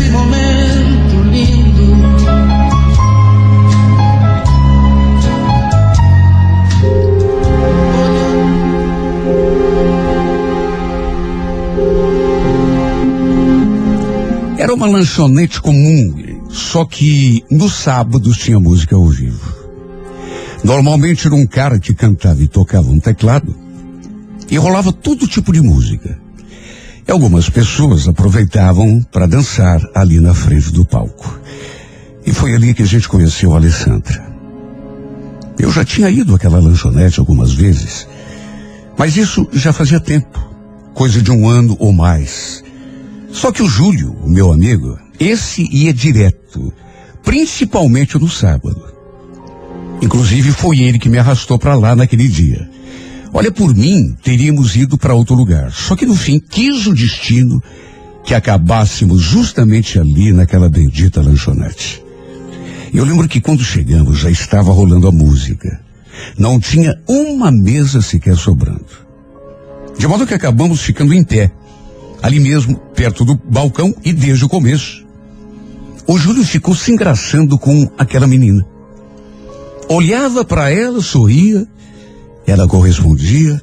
Era uma lanchonete comum, só que nos sábados tinha música ao vivo. Normalmente era um cara que cantava e tocava um teclado e rolava todo tipo de música. E algumas pessoas aproveitavam para dançar ali na frente do palco. E foi ali que a gente conheceu a Alessandra. Eu já tinha ido àquela lanchonete algumas vezes, mas isso já fazia tempo, coisa de um ano ou mais. Só que o Júlio, o meu amigo, esse ia direto, principalmente no sábado. Inclusive foi ele que me arrastou para lá naquele dia. Olha, por mim, teríamos ido para outro lugar. Só que no fim quis o destino que acabássemos justamente ali naquela bendita lanchonete. Eu lembro que quando chegamos já estava rolando a música. Não tinha uma mesa sequer sobrando. De modo que acabamos ficando em pé, ali mesmo, perto do balcão e desde o começo. O Júlio ficou se engraçando com aquela menina. Olhava para ela, sorria, ela correspondia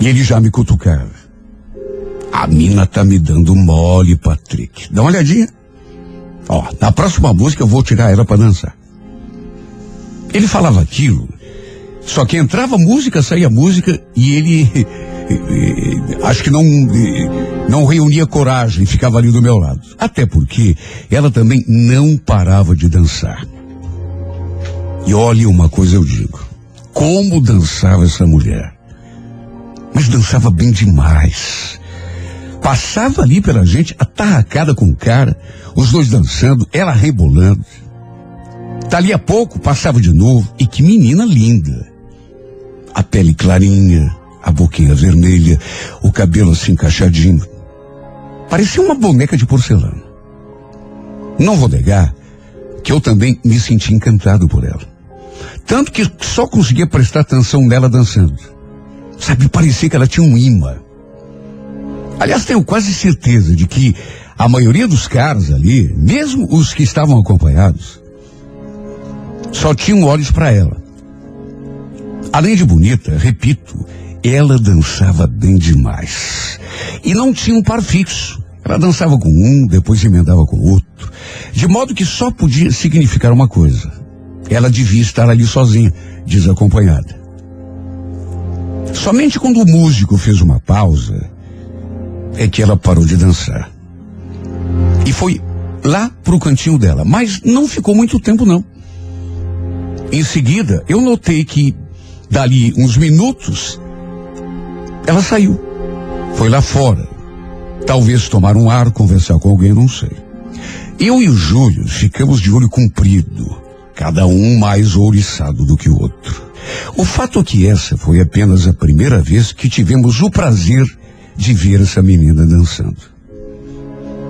e ele já me cutucava. A mina tá me dando mole, Patrick. Dá uma olhadinha. Ó, na próxima música eu vou tirar ela para dançar. Ele falava aquilo, só que entrava música, saía música e ele <laughs> acho que não não reunia coragem, ficava ali do meu lado. Até porque ela também não parava de dançar. E olhe uma coisa eu digo, como dançava essa mulher. Mas dançava bem demais. Passava ali pela gente, atarracada com o cara, os dois dançando, ela rebolando. Dali a pouco passava de novo, e que menina linda. A pele clarinha, a boquinha vermelha, o cabelo assim encaixadinho. Parecia uma boneca de porcelana. Não vou negar que eu também me senti encantado por ela. Tanto que só conseguia prestar atenção nela dançando. Sabe, parecia que ela tinha um imã. Aliás, tenho quase certeza de que a maioria dos caras ali, mesmo os que estavam acompanhados, só tinham olhos para ela. Além de bonita, repito, ela dançava bem demais. E não tinha um par fixo. Ela dançava com um, depois emendava com outro. De modo que só podia significar uma coisa. Ela devia estar ali sozinha, desacompanhada. Somente quando o músico fez uma pausa é que ela parou de dançar. E foi lá pro cantinho dela, mas não ficou muito tempo não. Em seguida, eu notei que dali uns minutos ela saiu. Foi lá fora. Talvez tomar um ar, conversar com alguém, não sei. Eu e o Júlio ficamos de olho comprido, cada um mais ouriçado do que o outro. O fato é que essa foi apenas a primeira vez que tivemos o prazer de ver essa menina dançando.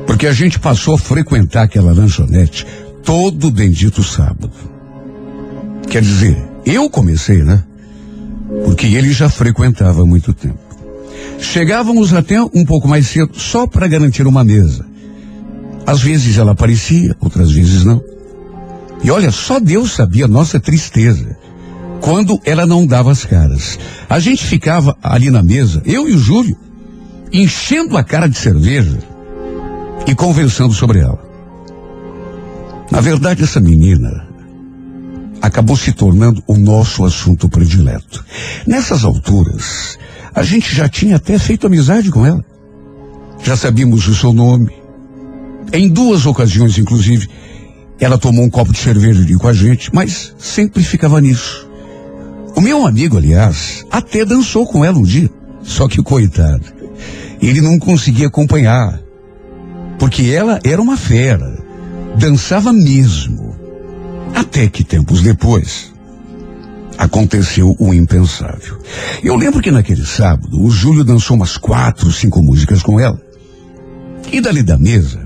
Porque a gente passou a frequentar aquela lanchonete todo bendito sábado. Quer dizer, eu comecei, né? Porque ele já frequentava há muito tempo. Chegávamos até um pouco mais cedo só para garantir uma mesa. Às vezes ela aparecia, outras vezes não. E olha, só Deus sabia a nossa tristeza quando ela não dava as caras. A gente ficava ali na mesa, eu e o Júlio, enchendo a cara de cerveja e conversando sobre ela. Na verdade, essa menina acabou se tornando o nosso assunto predileto. Nessas alturas, a gente já tinha até feito amizade com ela. Já sabíamos o seu nome. Em duas ocasiões, inclusive, ela tomou um copo de cerveja ali com a gente, mas sempre ficava nisso. O meu amigo, aliás, até dançou com ela um dia. Só que, coitado, ele não conseguia acompanhar. Porque ela era uma fera. Dançava mesmo. Até que tempos depois, aconteceu o impensável. Eu lembro que naquele sábado, o Júlio dançou umas quatro, cinco músicas com ela. E dali da mesa,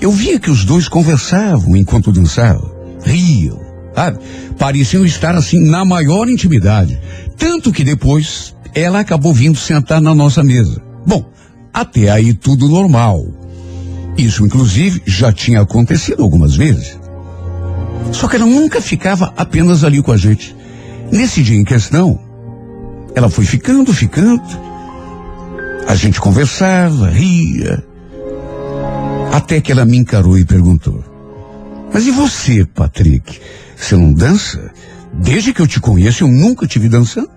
eu via que os dois conversavam enquanto dançavam, riam, sabe? Pareciam estar assim na maior intimidade. Tanto que depois ela acabou vindo sentar na nossa mesa. Bom, até aí tudo normal. Isso, inclusive, já tinha acontecido algumas vezes. Só que ela nunca ficava apenas ali com a gente. Nesse dia em questão, ela foi ficando, ficando. A gente conversava, ria. Até que ela me encarou e perguntou: Mas e você, Patrick? Você não dança? Desde que eu te conheço, eu nunca te vi dançando.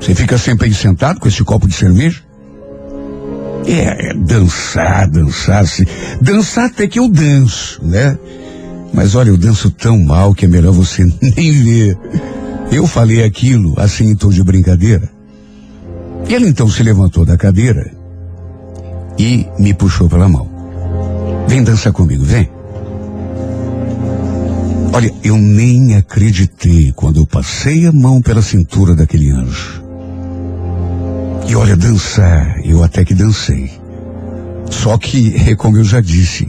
Você fica sempre aí sentado com esse copo de cerveja? É, é dançar, dançar, se, dançar até que eu danço, né? Mas olha, eu danço tão mal que é melhor você <laughs> nem ver. Eu falei aquilo assim em tom de brincadeira. Ele então se levantou da cadeira e me puxou pela mão. Vem dançar comigo, vem. Olha, eu nem acreditei quando eu passei a mão pela cintura daquele anjo. E olha, dançar, eu até que dancei. Só que, <laughs> como eu já disse,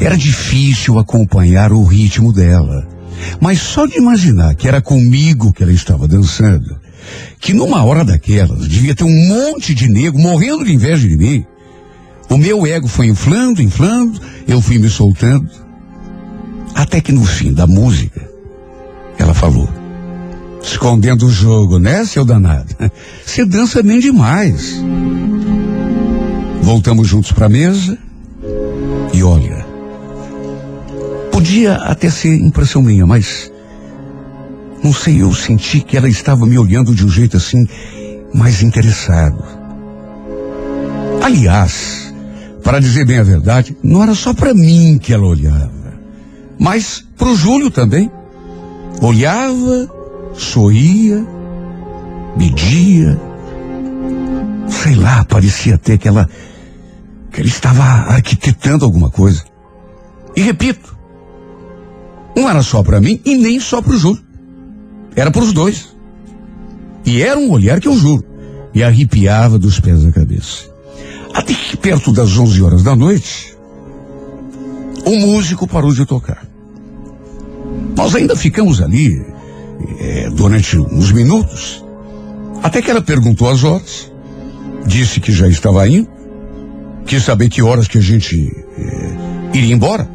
era difícil acompanhar o ritmo dela. Mas só de imaginar que era comigo que ela estava dançando, que numa hora daquelas devia ter um monte de nego morrendo de inveja de mim. O meu ego foi inflando, inflando, eu fui me soltando. Até que no fim da música, ela falou: Escondendo o jogo, né, seu danado? <laughs> Você dança bem demais. Voltamos juntos para a mesa e olha, podia até ser impressão minha, mas não sei, eu senti que ela estava me olhando de um jeito assim mais interessado. Aliás, para dizer bem a verdade, não era só para mim que ela olhava, mas para o Júlio também. Olhava, sorria, media. Sei lá, parecia até que ela, que ela estava arquitetando alguma coisa. E repito, não era só para mim e nem só para o Júlio. Era para os dois. E era um olhar que eu juro, me arrepiava dos pés à cabeça. Até que perto das 11 horas da noite, o músico parou de tocar. Nós ainda ficamos ali eh, durante uns minutos, até que ela perguntou as horas, disse que já estava indo, quis saber que horas que a gente eh, iria embora,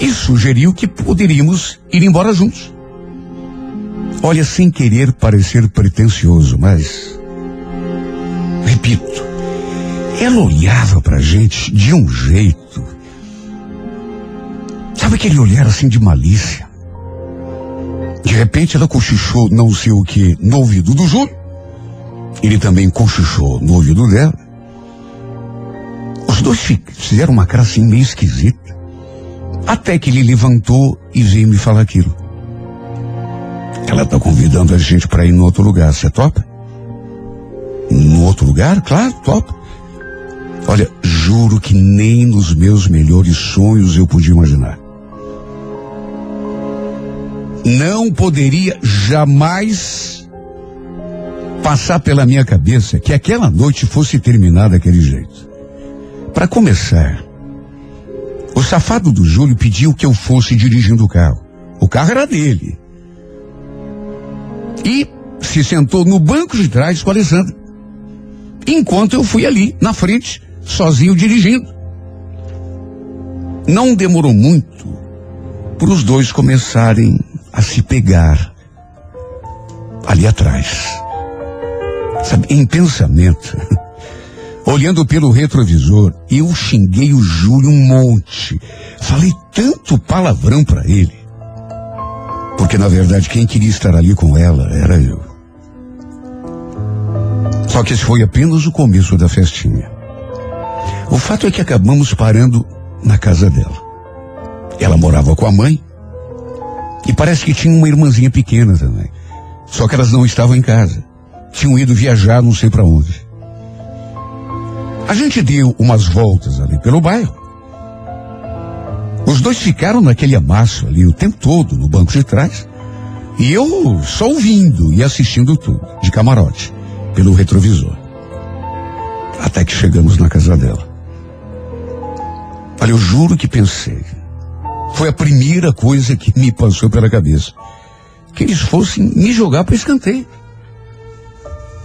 e sugeriu que poderíamos ir embora juntos. Olha, sem querer parecer pretensioso, mas. Repito, ela olhava pra gente de um jeito. Sabe aquele olhar assim de malícia? De repente ela cochichou não sei o que no ouvido do Júlio. Ele também cochichou no ouvido dela. Os dois fi- fizeram uma cara assim meio esquisita. Até que ele levantou e veio me falar aquilo. Ela tá convidando a gente para ir no outro lugar. Você topa? No outro lugar? Claro, topa. Olha, juro que nem nos meus melhores sonhos eu podia imaginar. Não poderia jamais passar pela minha cabeça que aquela noite fosse terminar daquele jeito. Para começar, o safado do Júlio pediu que eu fosse dirigindo o carro. O carro era dele. E se sentou no banco de trás com a Alessandra. Enquanto eu fui ali, na frente, sozinho dirigindo. Não demorou muito para os dois começarem a se pegar ali atrás. Sabe, em pensamento, <laughs> olhando pelo retrovisor, eu xinguei o Júlio um monte. Falei tanto palavrão para ele. Porque na verdade quem queria estar ali com ela era eu. Só que esse foi apenas o começo da festinha. O fato é que acabamos parando na casa dela. Ela morava com a mãe e parece que tinha uma irmãzinha pequena também. Só que elas não estavam em casa. Tinham ido viajar não sei para onde. A gente deu umas voltas ali pelo bairro. Os dois ficaram naquele amasso ali o tempo todo no banco de trás. E eu só ouvindo e assistindo tudo, de camarote, pelo retrovisor. Até que chegamos na casa dela. Olha, eu juro que pensei. Foi a primeira coisa que me passou pela cabeça. Que eles fossem me jogar para escanteio.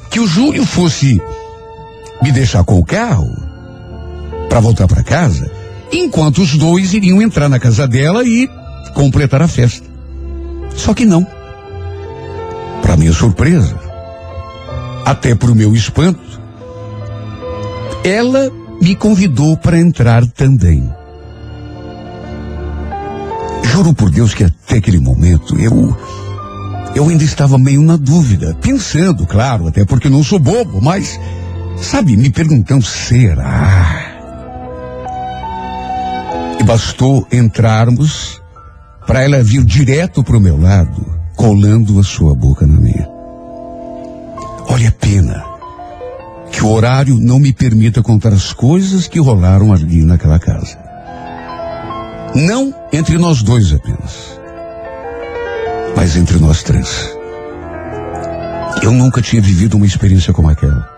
Que o Júlio fosse me deixar com o carro para voltar para casa, enquanto os dois iriam entrar na casa dela e completar a festa. Só que não. Para minha surpresa, até para o meu espanto, ela me convidou para entrar também. Juro por Deus que até aquele momento eu eu ainda estava meio na dúvida, pensando, claro, até porque não sou bobo, mas sabe, me perguntando será? E bastou entrarmos para ela vir direto para o meu lado, colando a sua boca na minha. Olha a pena que o horário não me permita contar as coisas que rolaram ali naquela casa. Não entre nós dois apenas, mas entre nós três. Eu nunca tinha vivido uma experiência como aquela.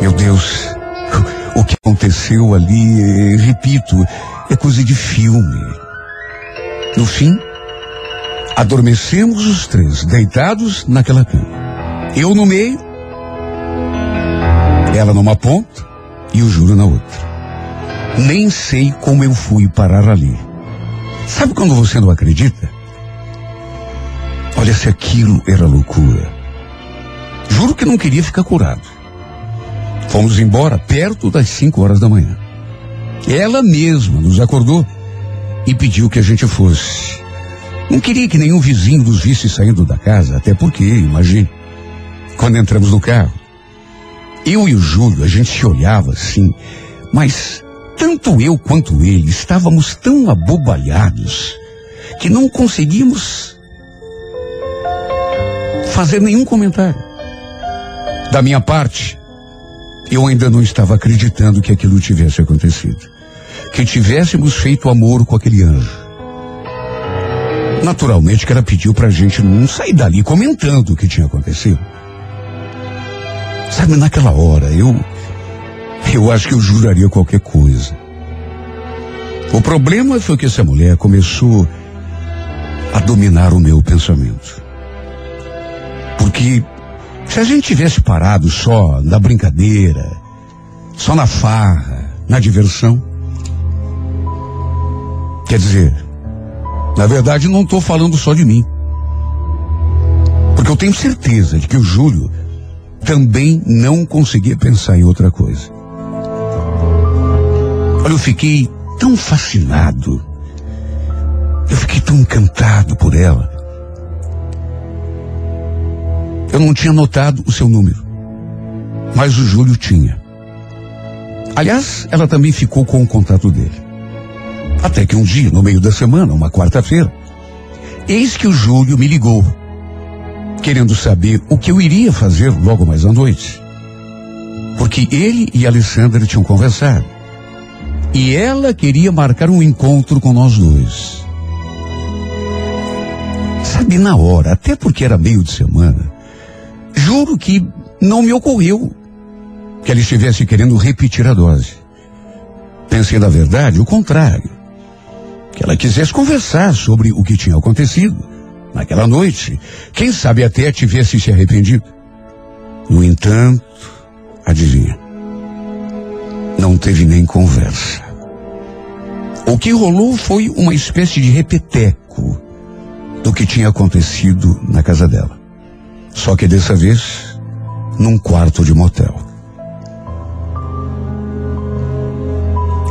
Meu Deus, o que aconteceu ali, repito, é coisa de filme. No fim, adormecemos os três, deitados naquela cama. Eu no meio, ela numa ponta e o Júlio na outra. Nem sei como eu fui parar ali. Sabe quando você não acredita? Olha se aquilo era loucura. Juro que não queria ficar curado. Fomos embora perto das cinco horas da manhã. Ela mesma nos acordou e pediu que a gente fosse. Não queria que nenhum vizinho nos visse saindo da casa, até porque, imagine, quando entramos no carro, eu e o Júlio, a gente se olhava assim, mas tanto eu quanto ele estávamos tão abobalhados que não conseguimos fazer nenhum comentário. Da minha parte, eu ainda não estava acreditando que aquilo tivesse acontecido. Que tivéssemos feito amor com aquele anjo. Naturalmente que ela pediu pra gente não sair dali comentando o que tinha acontecido. Sabe, naquela hora, eu. Eu acho que eu juraria qualquer coisa. O problema foi que essa mulher começou a dominar o meu pensamento. Porque se a gente tivesse parado só na brincadeira, só na farra, na diversão, quer dizer, na verdade não estou falando só de mim. Porque eu tenho certeza de que o Júlio também não conseguia pensar em outra coisa. Olha, eu fiquei tão fascinado. Eu fiquei tão encantado por ela. Eu não tinha notado o seu número. Mas o Júlio tinha. Aliás, ela também ficou com o contato dele. Até que um dia, no meio da semana, uma quarta-feira, eis que o Júlio me ligou, querendo saber o que eu iria fazer logo mais à noite. Porque ele e Alessandra tinham conversado. E ela queria marcar um encontro com nós dois. Sabe, na hora, até porque era meio de semana, juro que não me ocorreu que ela estivesse querendo repetir a dose. Pensei, na verdade, o contrário. Que ela quisesse conversar sobre o que tinha acontecido naquela noite. Quem sabe até tivesse se arrependido. No entanto, adivinha? Não teve nem conversa. O que rolou foi uma espécie de repeteco do que tinha acontecido na casa dela. Só que dessa vez, num quarto de motel.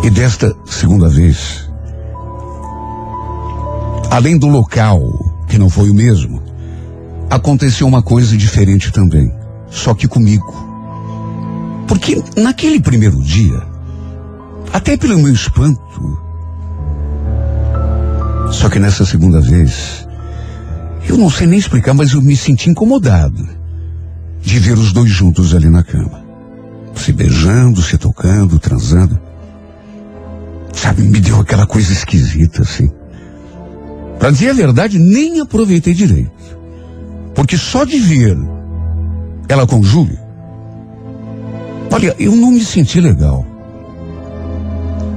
E desta segunda vez, além do local, que não foi o mesmo, aconteceu uma coisa diferente também, só que comigo. Porque naquele primeiro dia, até pelo meu espanto, só que nessa segunda vez, eu não sei nem explicar, mas eu me senti incomodado de ver os dois juntos ali na cama. Se beijando, se tocando, transando. Sabe, me deu aquela coisa esquisita, assim. Pra dizer a verdade, nem aproveitei direito. Porque só de ver ela com o Júlio, olha, eu não me senti legal.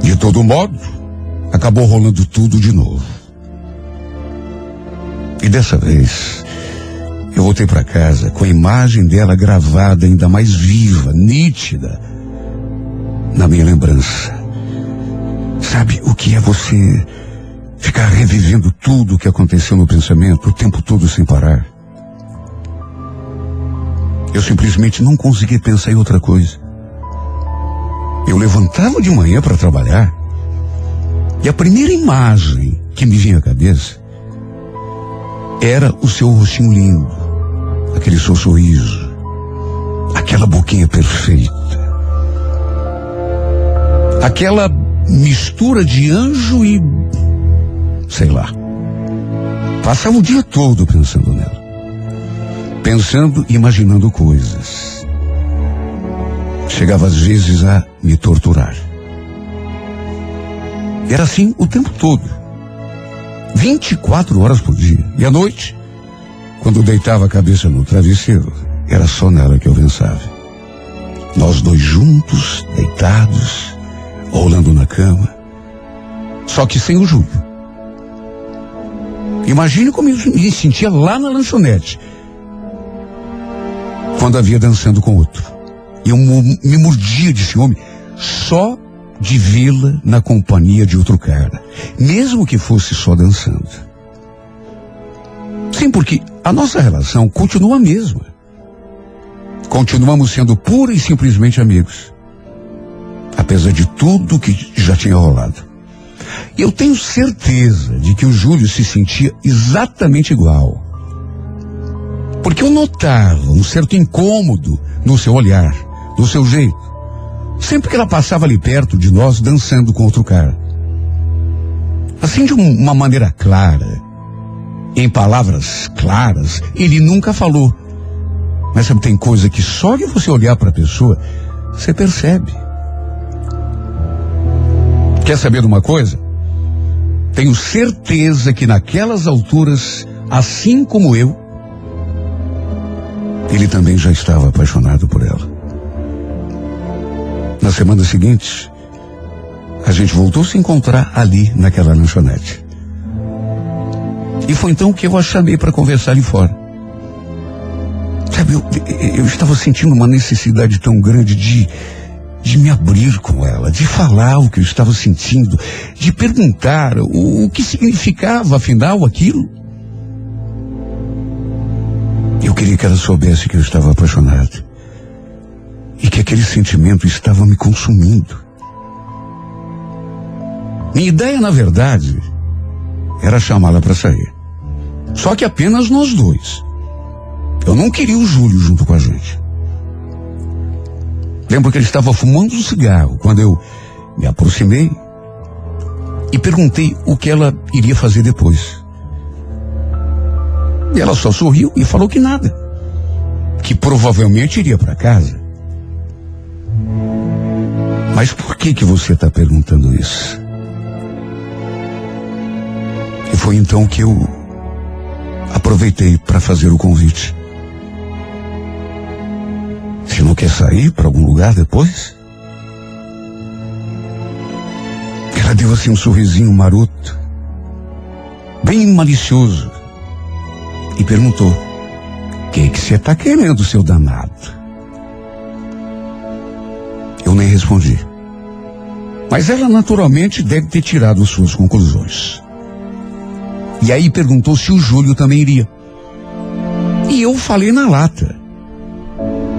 De todo modo, acabou rolando tudo de novo. E dessa vez, eu voltei para casa com a imagem dela gravada ainda mais viva, nítida, na minha lembrança. Sabe o que é você ficar revivendo tudo o que aconteceu no pensamento o tempo todo sem parar? Eu simplesmente não conseguia pensar em outra coisa. Eu levantava de manhã para trabalhar e a primeira imagem que me vinha à cabeça era o seu rostinho lindo, aquele seu sorriso, aquela boquinha perfeita, aquela mistura de anjo e sei lá. Passava o dia todo pensando nela, pensando e imaginando coisas. Chegava às vezes a me torturar. Era assim o tempo todo. 24 horas por dia. E à noite, quando deitava a cabeça no travesseiro, era só nela que eu pensava. Nós dois juntos, deitados, rolando na cama. Só que sem o Júlio. Imagine como eu me sentia lá na lanchonete. Quando havia dançando com outro. E eu me mordia de ciúme só de vê-la na companhia de outro cara. Mesmo que fosse só dançando. Sim, porque a nossa relação continua a mesma. Continuamos sendo pura e simplesmente amigos. Apesar de tudo que já tinha rolado. E eu tenho certeza de que o Júlio se sentia exatamente igual. Porque eu notava um certo incômodo no seu olhar, no seu jeito. Sempre que ela passava ali perto de nós dançando com outro cara. Assim de um- uma maneira clara, em palavras claras, ele nunca falou. Mas sabe, tem coisa que só de você olhar para a pessoa, você percebe. Quer saber de uma coisa? Tenho certeza que naquelas alturas, assim como eu, ele também já estava apaixonado por ela. Na semana seguinte, a gente voltou a se encontrar ali naquela lanchonete. E foi então que eu a chamei para conversar ali fora. Sabe, eu, eu estava sentindo uma necessidade tão grande de, de me abrir com ela, de falar o que eu estava sentindo, de perguntar o, o que significava, afinal, aquilo. Eu queria que ela soubesse que eu estava apaixonado. E que aquele sentimento estava me consumindo. Minha ideia, na verdade, era chamá-la para sair. Só que apenas nós dois. Eu não queria o Júlio junto com a gente. Lembro que ele estava fumando um cigarro quando eu me aproximei e perguntei o que ela iria fazer depois. E ela só sorriu e falou que nada. Que provavelmente iria para casa. Mas por que que você está perguntando isso? E foi então que eu aproveitei para fazer o convite. Você não quer sair para algum lugar depois? Ela deu assim um sorrisinho maroto, bem malicioso, e perguntou: O que que você está querendo, seu danado? Eu nem respondi. Mas ela naturalmente deve ter tirado suas conclusões. E aí perguntou se o Júlio também iria. E eu falei na lata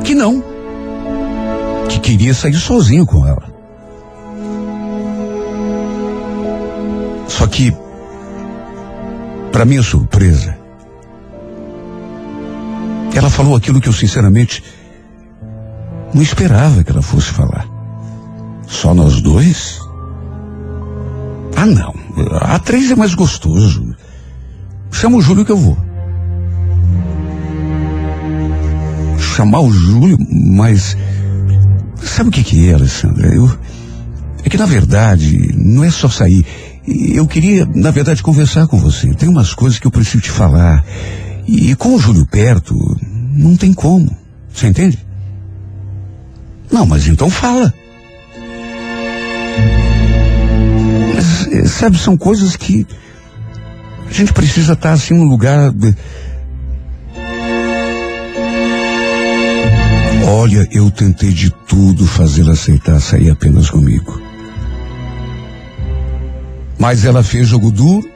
que não. Que queria sair sozinho com ela. Só que, para minha surpresa, ela falou aquilo que eu sinceramente não esperava que ela fosse falar. Só nós dois? Ah, não. A três é mais gostoso. Chama o Júlio que eu vou. Chamar o Júlio, mas. Sabe o que, que é, Alessandra? Eu, é que, na verdade, não é só sair. Eu queria, na verdade, conversar com você. Tem umas coisas que eu preciso te falar. E com o Júlio perto, não tem como. Você entende? Não, mas então fala. Sabe, são coisas que a gente precisa estar assim no lugar. De... Olha, eu tentei de tudo fazê-la aceitar sair apenas comigo. Mas ela fez jogo duro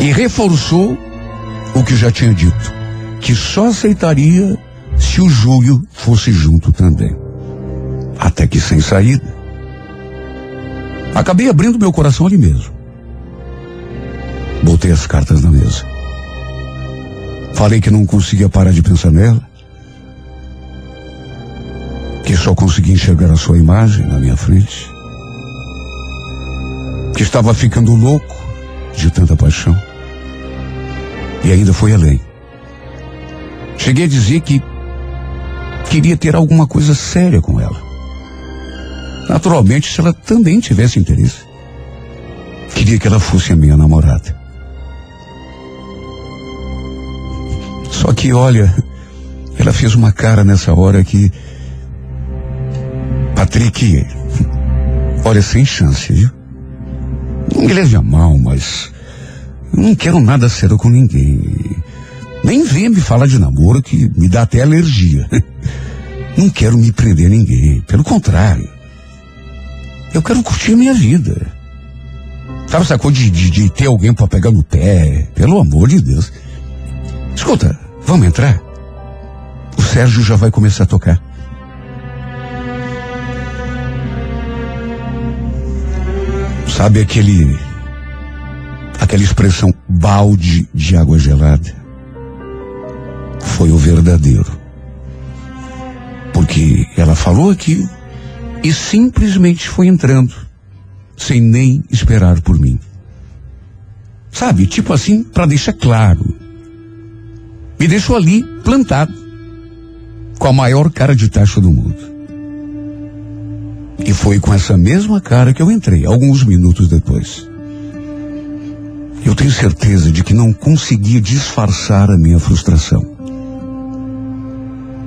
e reforçou o que já tinha dito, que só aceitaria se o Júlio fosse junto também. Até que sem saída. Acabei abrindo meu coração ali mesmo. Botei as cartas na mesa. Falei que não conseguia parar de pensar nela. Que só conseguia enxergar a sua imagem na minha frente. Que estava ficando louco de tanta paixão. E ainda foi além. Cheguei a dizer que queria ter alguma coisa séria com ela. Naturalmente, se ela também tivesse interesse. Queria que ela fosse a minha namorada. Só que, olha, ela fez uma cara nessa hora que. Patrick, olha, sem chance, viu? Não me leve a mal, mas. Eu não quero nada sério com ninguém. Nem venha me falar de namoro que me dá até alergia. <laughs> Não quero me prender a ninguém. Pelo contrário. Eu quero curtir a minha vida. Sabe essa coisa de, de, de ter alguém para pegar no pé? Pelo amor de Deus. Escuta, vamos entrar? O Sérgio já vai começar a tocar. Sabe aquele. aquela expressão balde de água gelada? Foi o verdadeiro. Porque ela falou aquilo e simplesmente foi entrando, sem nem esperar por mim. Sabe, tipo assim, para deixar claro. Me deixou ali, plantado, com a maior cara de taxa do mundo. E foi com essa mesma cara que eu entrei, alguns minutos depois. Eu tenho certeza de que não conseguia disfarçar a minha frustração.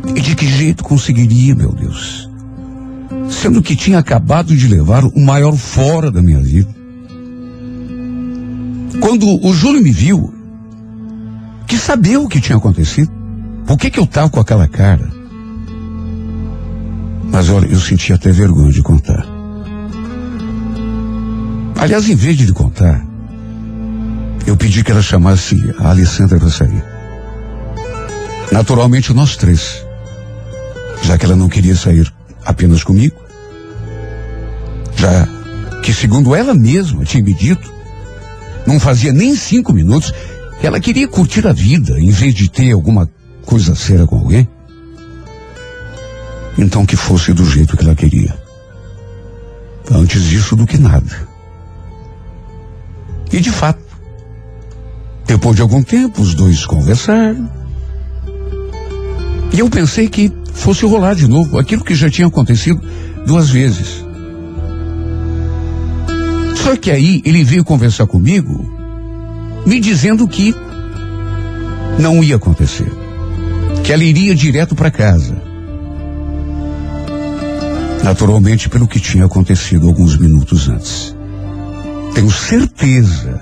E de que jeito conseguiria, meu Deus? Sendo que tinha acabado de levar o maior fora da minha vida. Quando o Júlio me viu, que sabia o que tinha acontecido. Por que que eu tava com aquela cara? Mas olha, eu senti até vergonha de contar. Aliás, em vez de contar, eu pedi que ela chamasse a Alessandra para sair. Naturalmente nós três. Já que ela não queria sair apenas comigo, já que segundo ela mesma tinha me dito, não fazia nem cinco minutos ela queria curtir a vida em vez de ter alguma coisa séria com alguém. Então que fosse do jeito que ela queria. Antes disso do que nada. E de fato, depois de algum tempo, os dois conversaram. E eu pensei que fosse rolar de novo aquilo que já tinha acontecido duas vezes. Só que aí ele veio conversar comigo, me dizendo que não ia acontecer. Que ela iria direto para casa. Naturalmente, pelo que tinha acontecido alguns minutos antes. Tenho certeza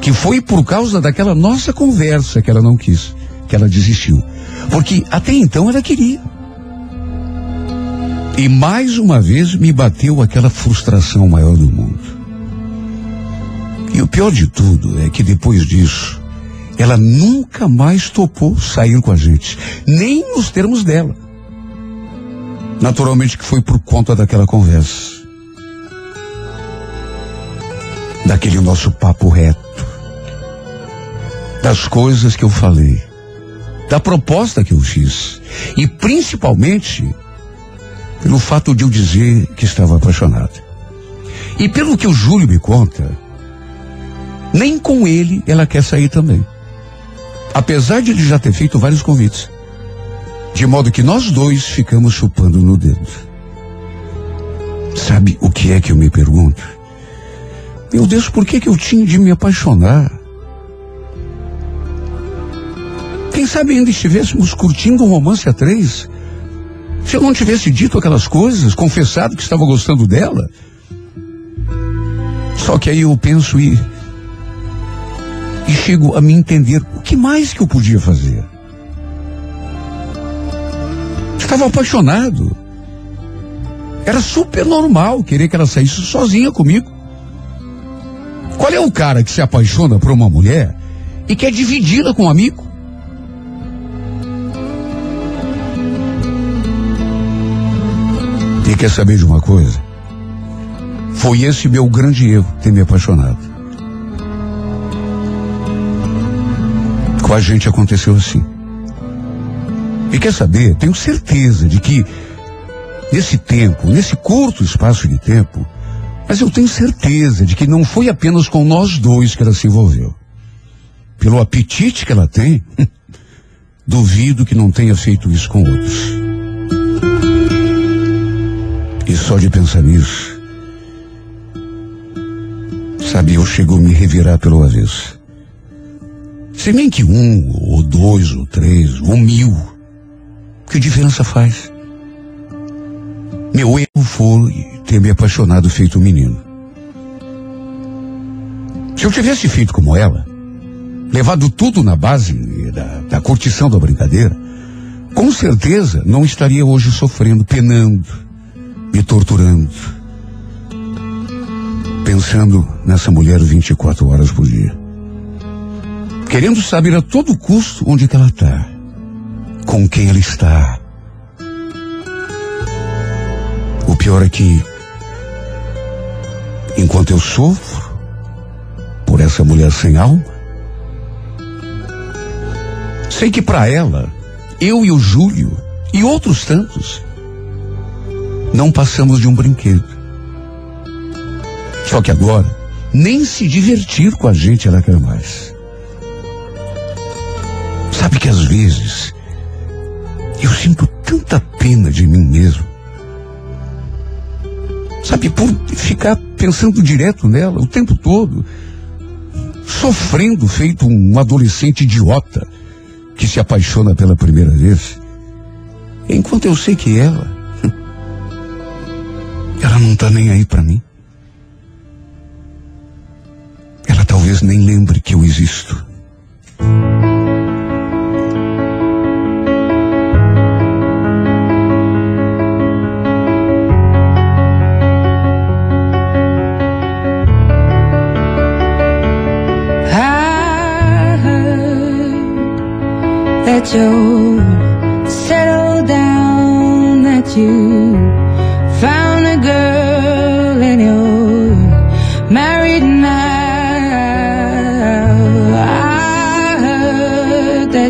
que foi por causa daquela nossa conversa que ela não quis, que ela desistiu. Porque até então ela queria. E mais uma vez me bateu aquela frustração maior do mundo. E o pior de tudo é que depois disso, ela nunca mais topou sair com a gente, nem nos termos dela. Naturalmente que foi por conta daquela conversa. Daquele nosso papo reto. Das coisas que eu falei. Da proposta que eu fiz. E principalmente pelo fato de eu dizer que estava apaixonado. E pelo que o Júlio me conta, nem com ele ela quer sair também. Apesar de ele já ter feito vários convites. De modo que nós dois ficamos chupando no dedo. Sabe o que é que eu me pergunto? Meu Deus, por que, que eu tinha de me apaixonar? Quem sabe ainda estivéssemos curtindo um romance a três? Se eu não tivesse dito aquelas coisas, confessado que estava gostando dela. Só que aí eu penso e. E chego a me entender o que mais que eu podia fazer. Estava apaixonado. Era super normal querer que ela saísse sozinha comigo. Qual é o cara que se apaixona por uma mulher e quer dividi-la com um amigo? Quer saber de uma coisa? Foi esse meu grande erro, ter me apaixonado. Com a gente aconteceu assim. E quer saber? Tenho certeza de que nesse tempo, nesse curto espaço de tempo, mas eu tenho certeza de que não foi apenas com nós dois que ela se envolveu. Pelo apetite que ela tem, <laughs> duvido que não tenha feito isso com outros. Só de pensar nisso, sabe, eu chego a me revirar pelo avesso. Se bem que um, ou dois, ou três, ou mil, que diferença faz? Meu erro foi ter me apaixonado feito um menino. Se eu tivesse feito como ela, levado tudo na base da, da curtição da brincadeira, com certeza não estaria hoje sofrendo, penando, me torturando, pensando nessa mulher 24 horas por dia. Querendo saber a todo custo onde ela está, com quem ela está. O pior é que, enquanto eu sofro por essa mulher sem alma, sei que para ela, eu e o Júlio e outros tantos, não passamos de um brinquedo. Só que agora, nem se divertir com a gente ela quer mais. Sabe que às vezes eu sinto tanta pena de mim mesmo. Sabe, por ficar pensando direto nela o tempo todo, sofrendo feito um adolescente idiota que se apaixona pela primeira vez. Enquanto eu sei que ela, ela não está nem aí para mim. Ela talvez nem lembre que eu existo. you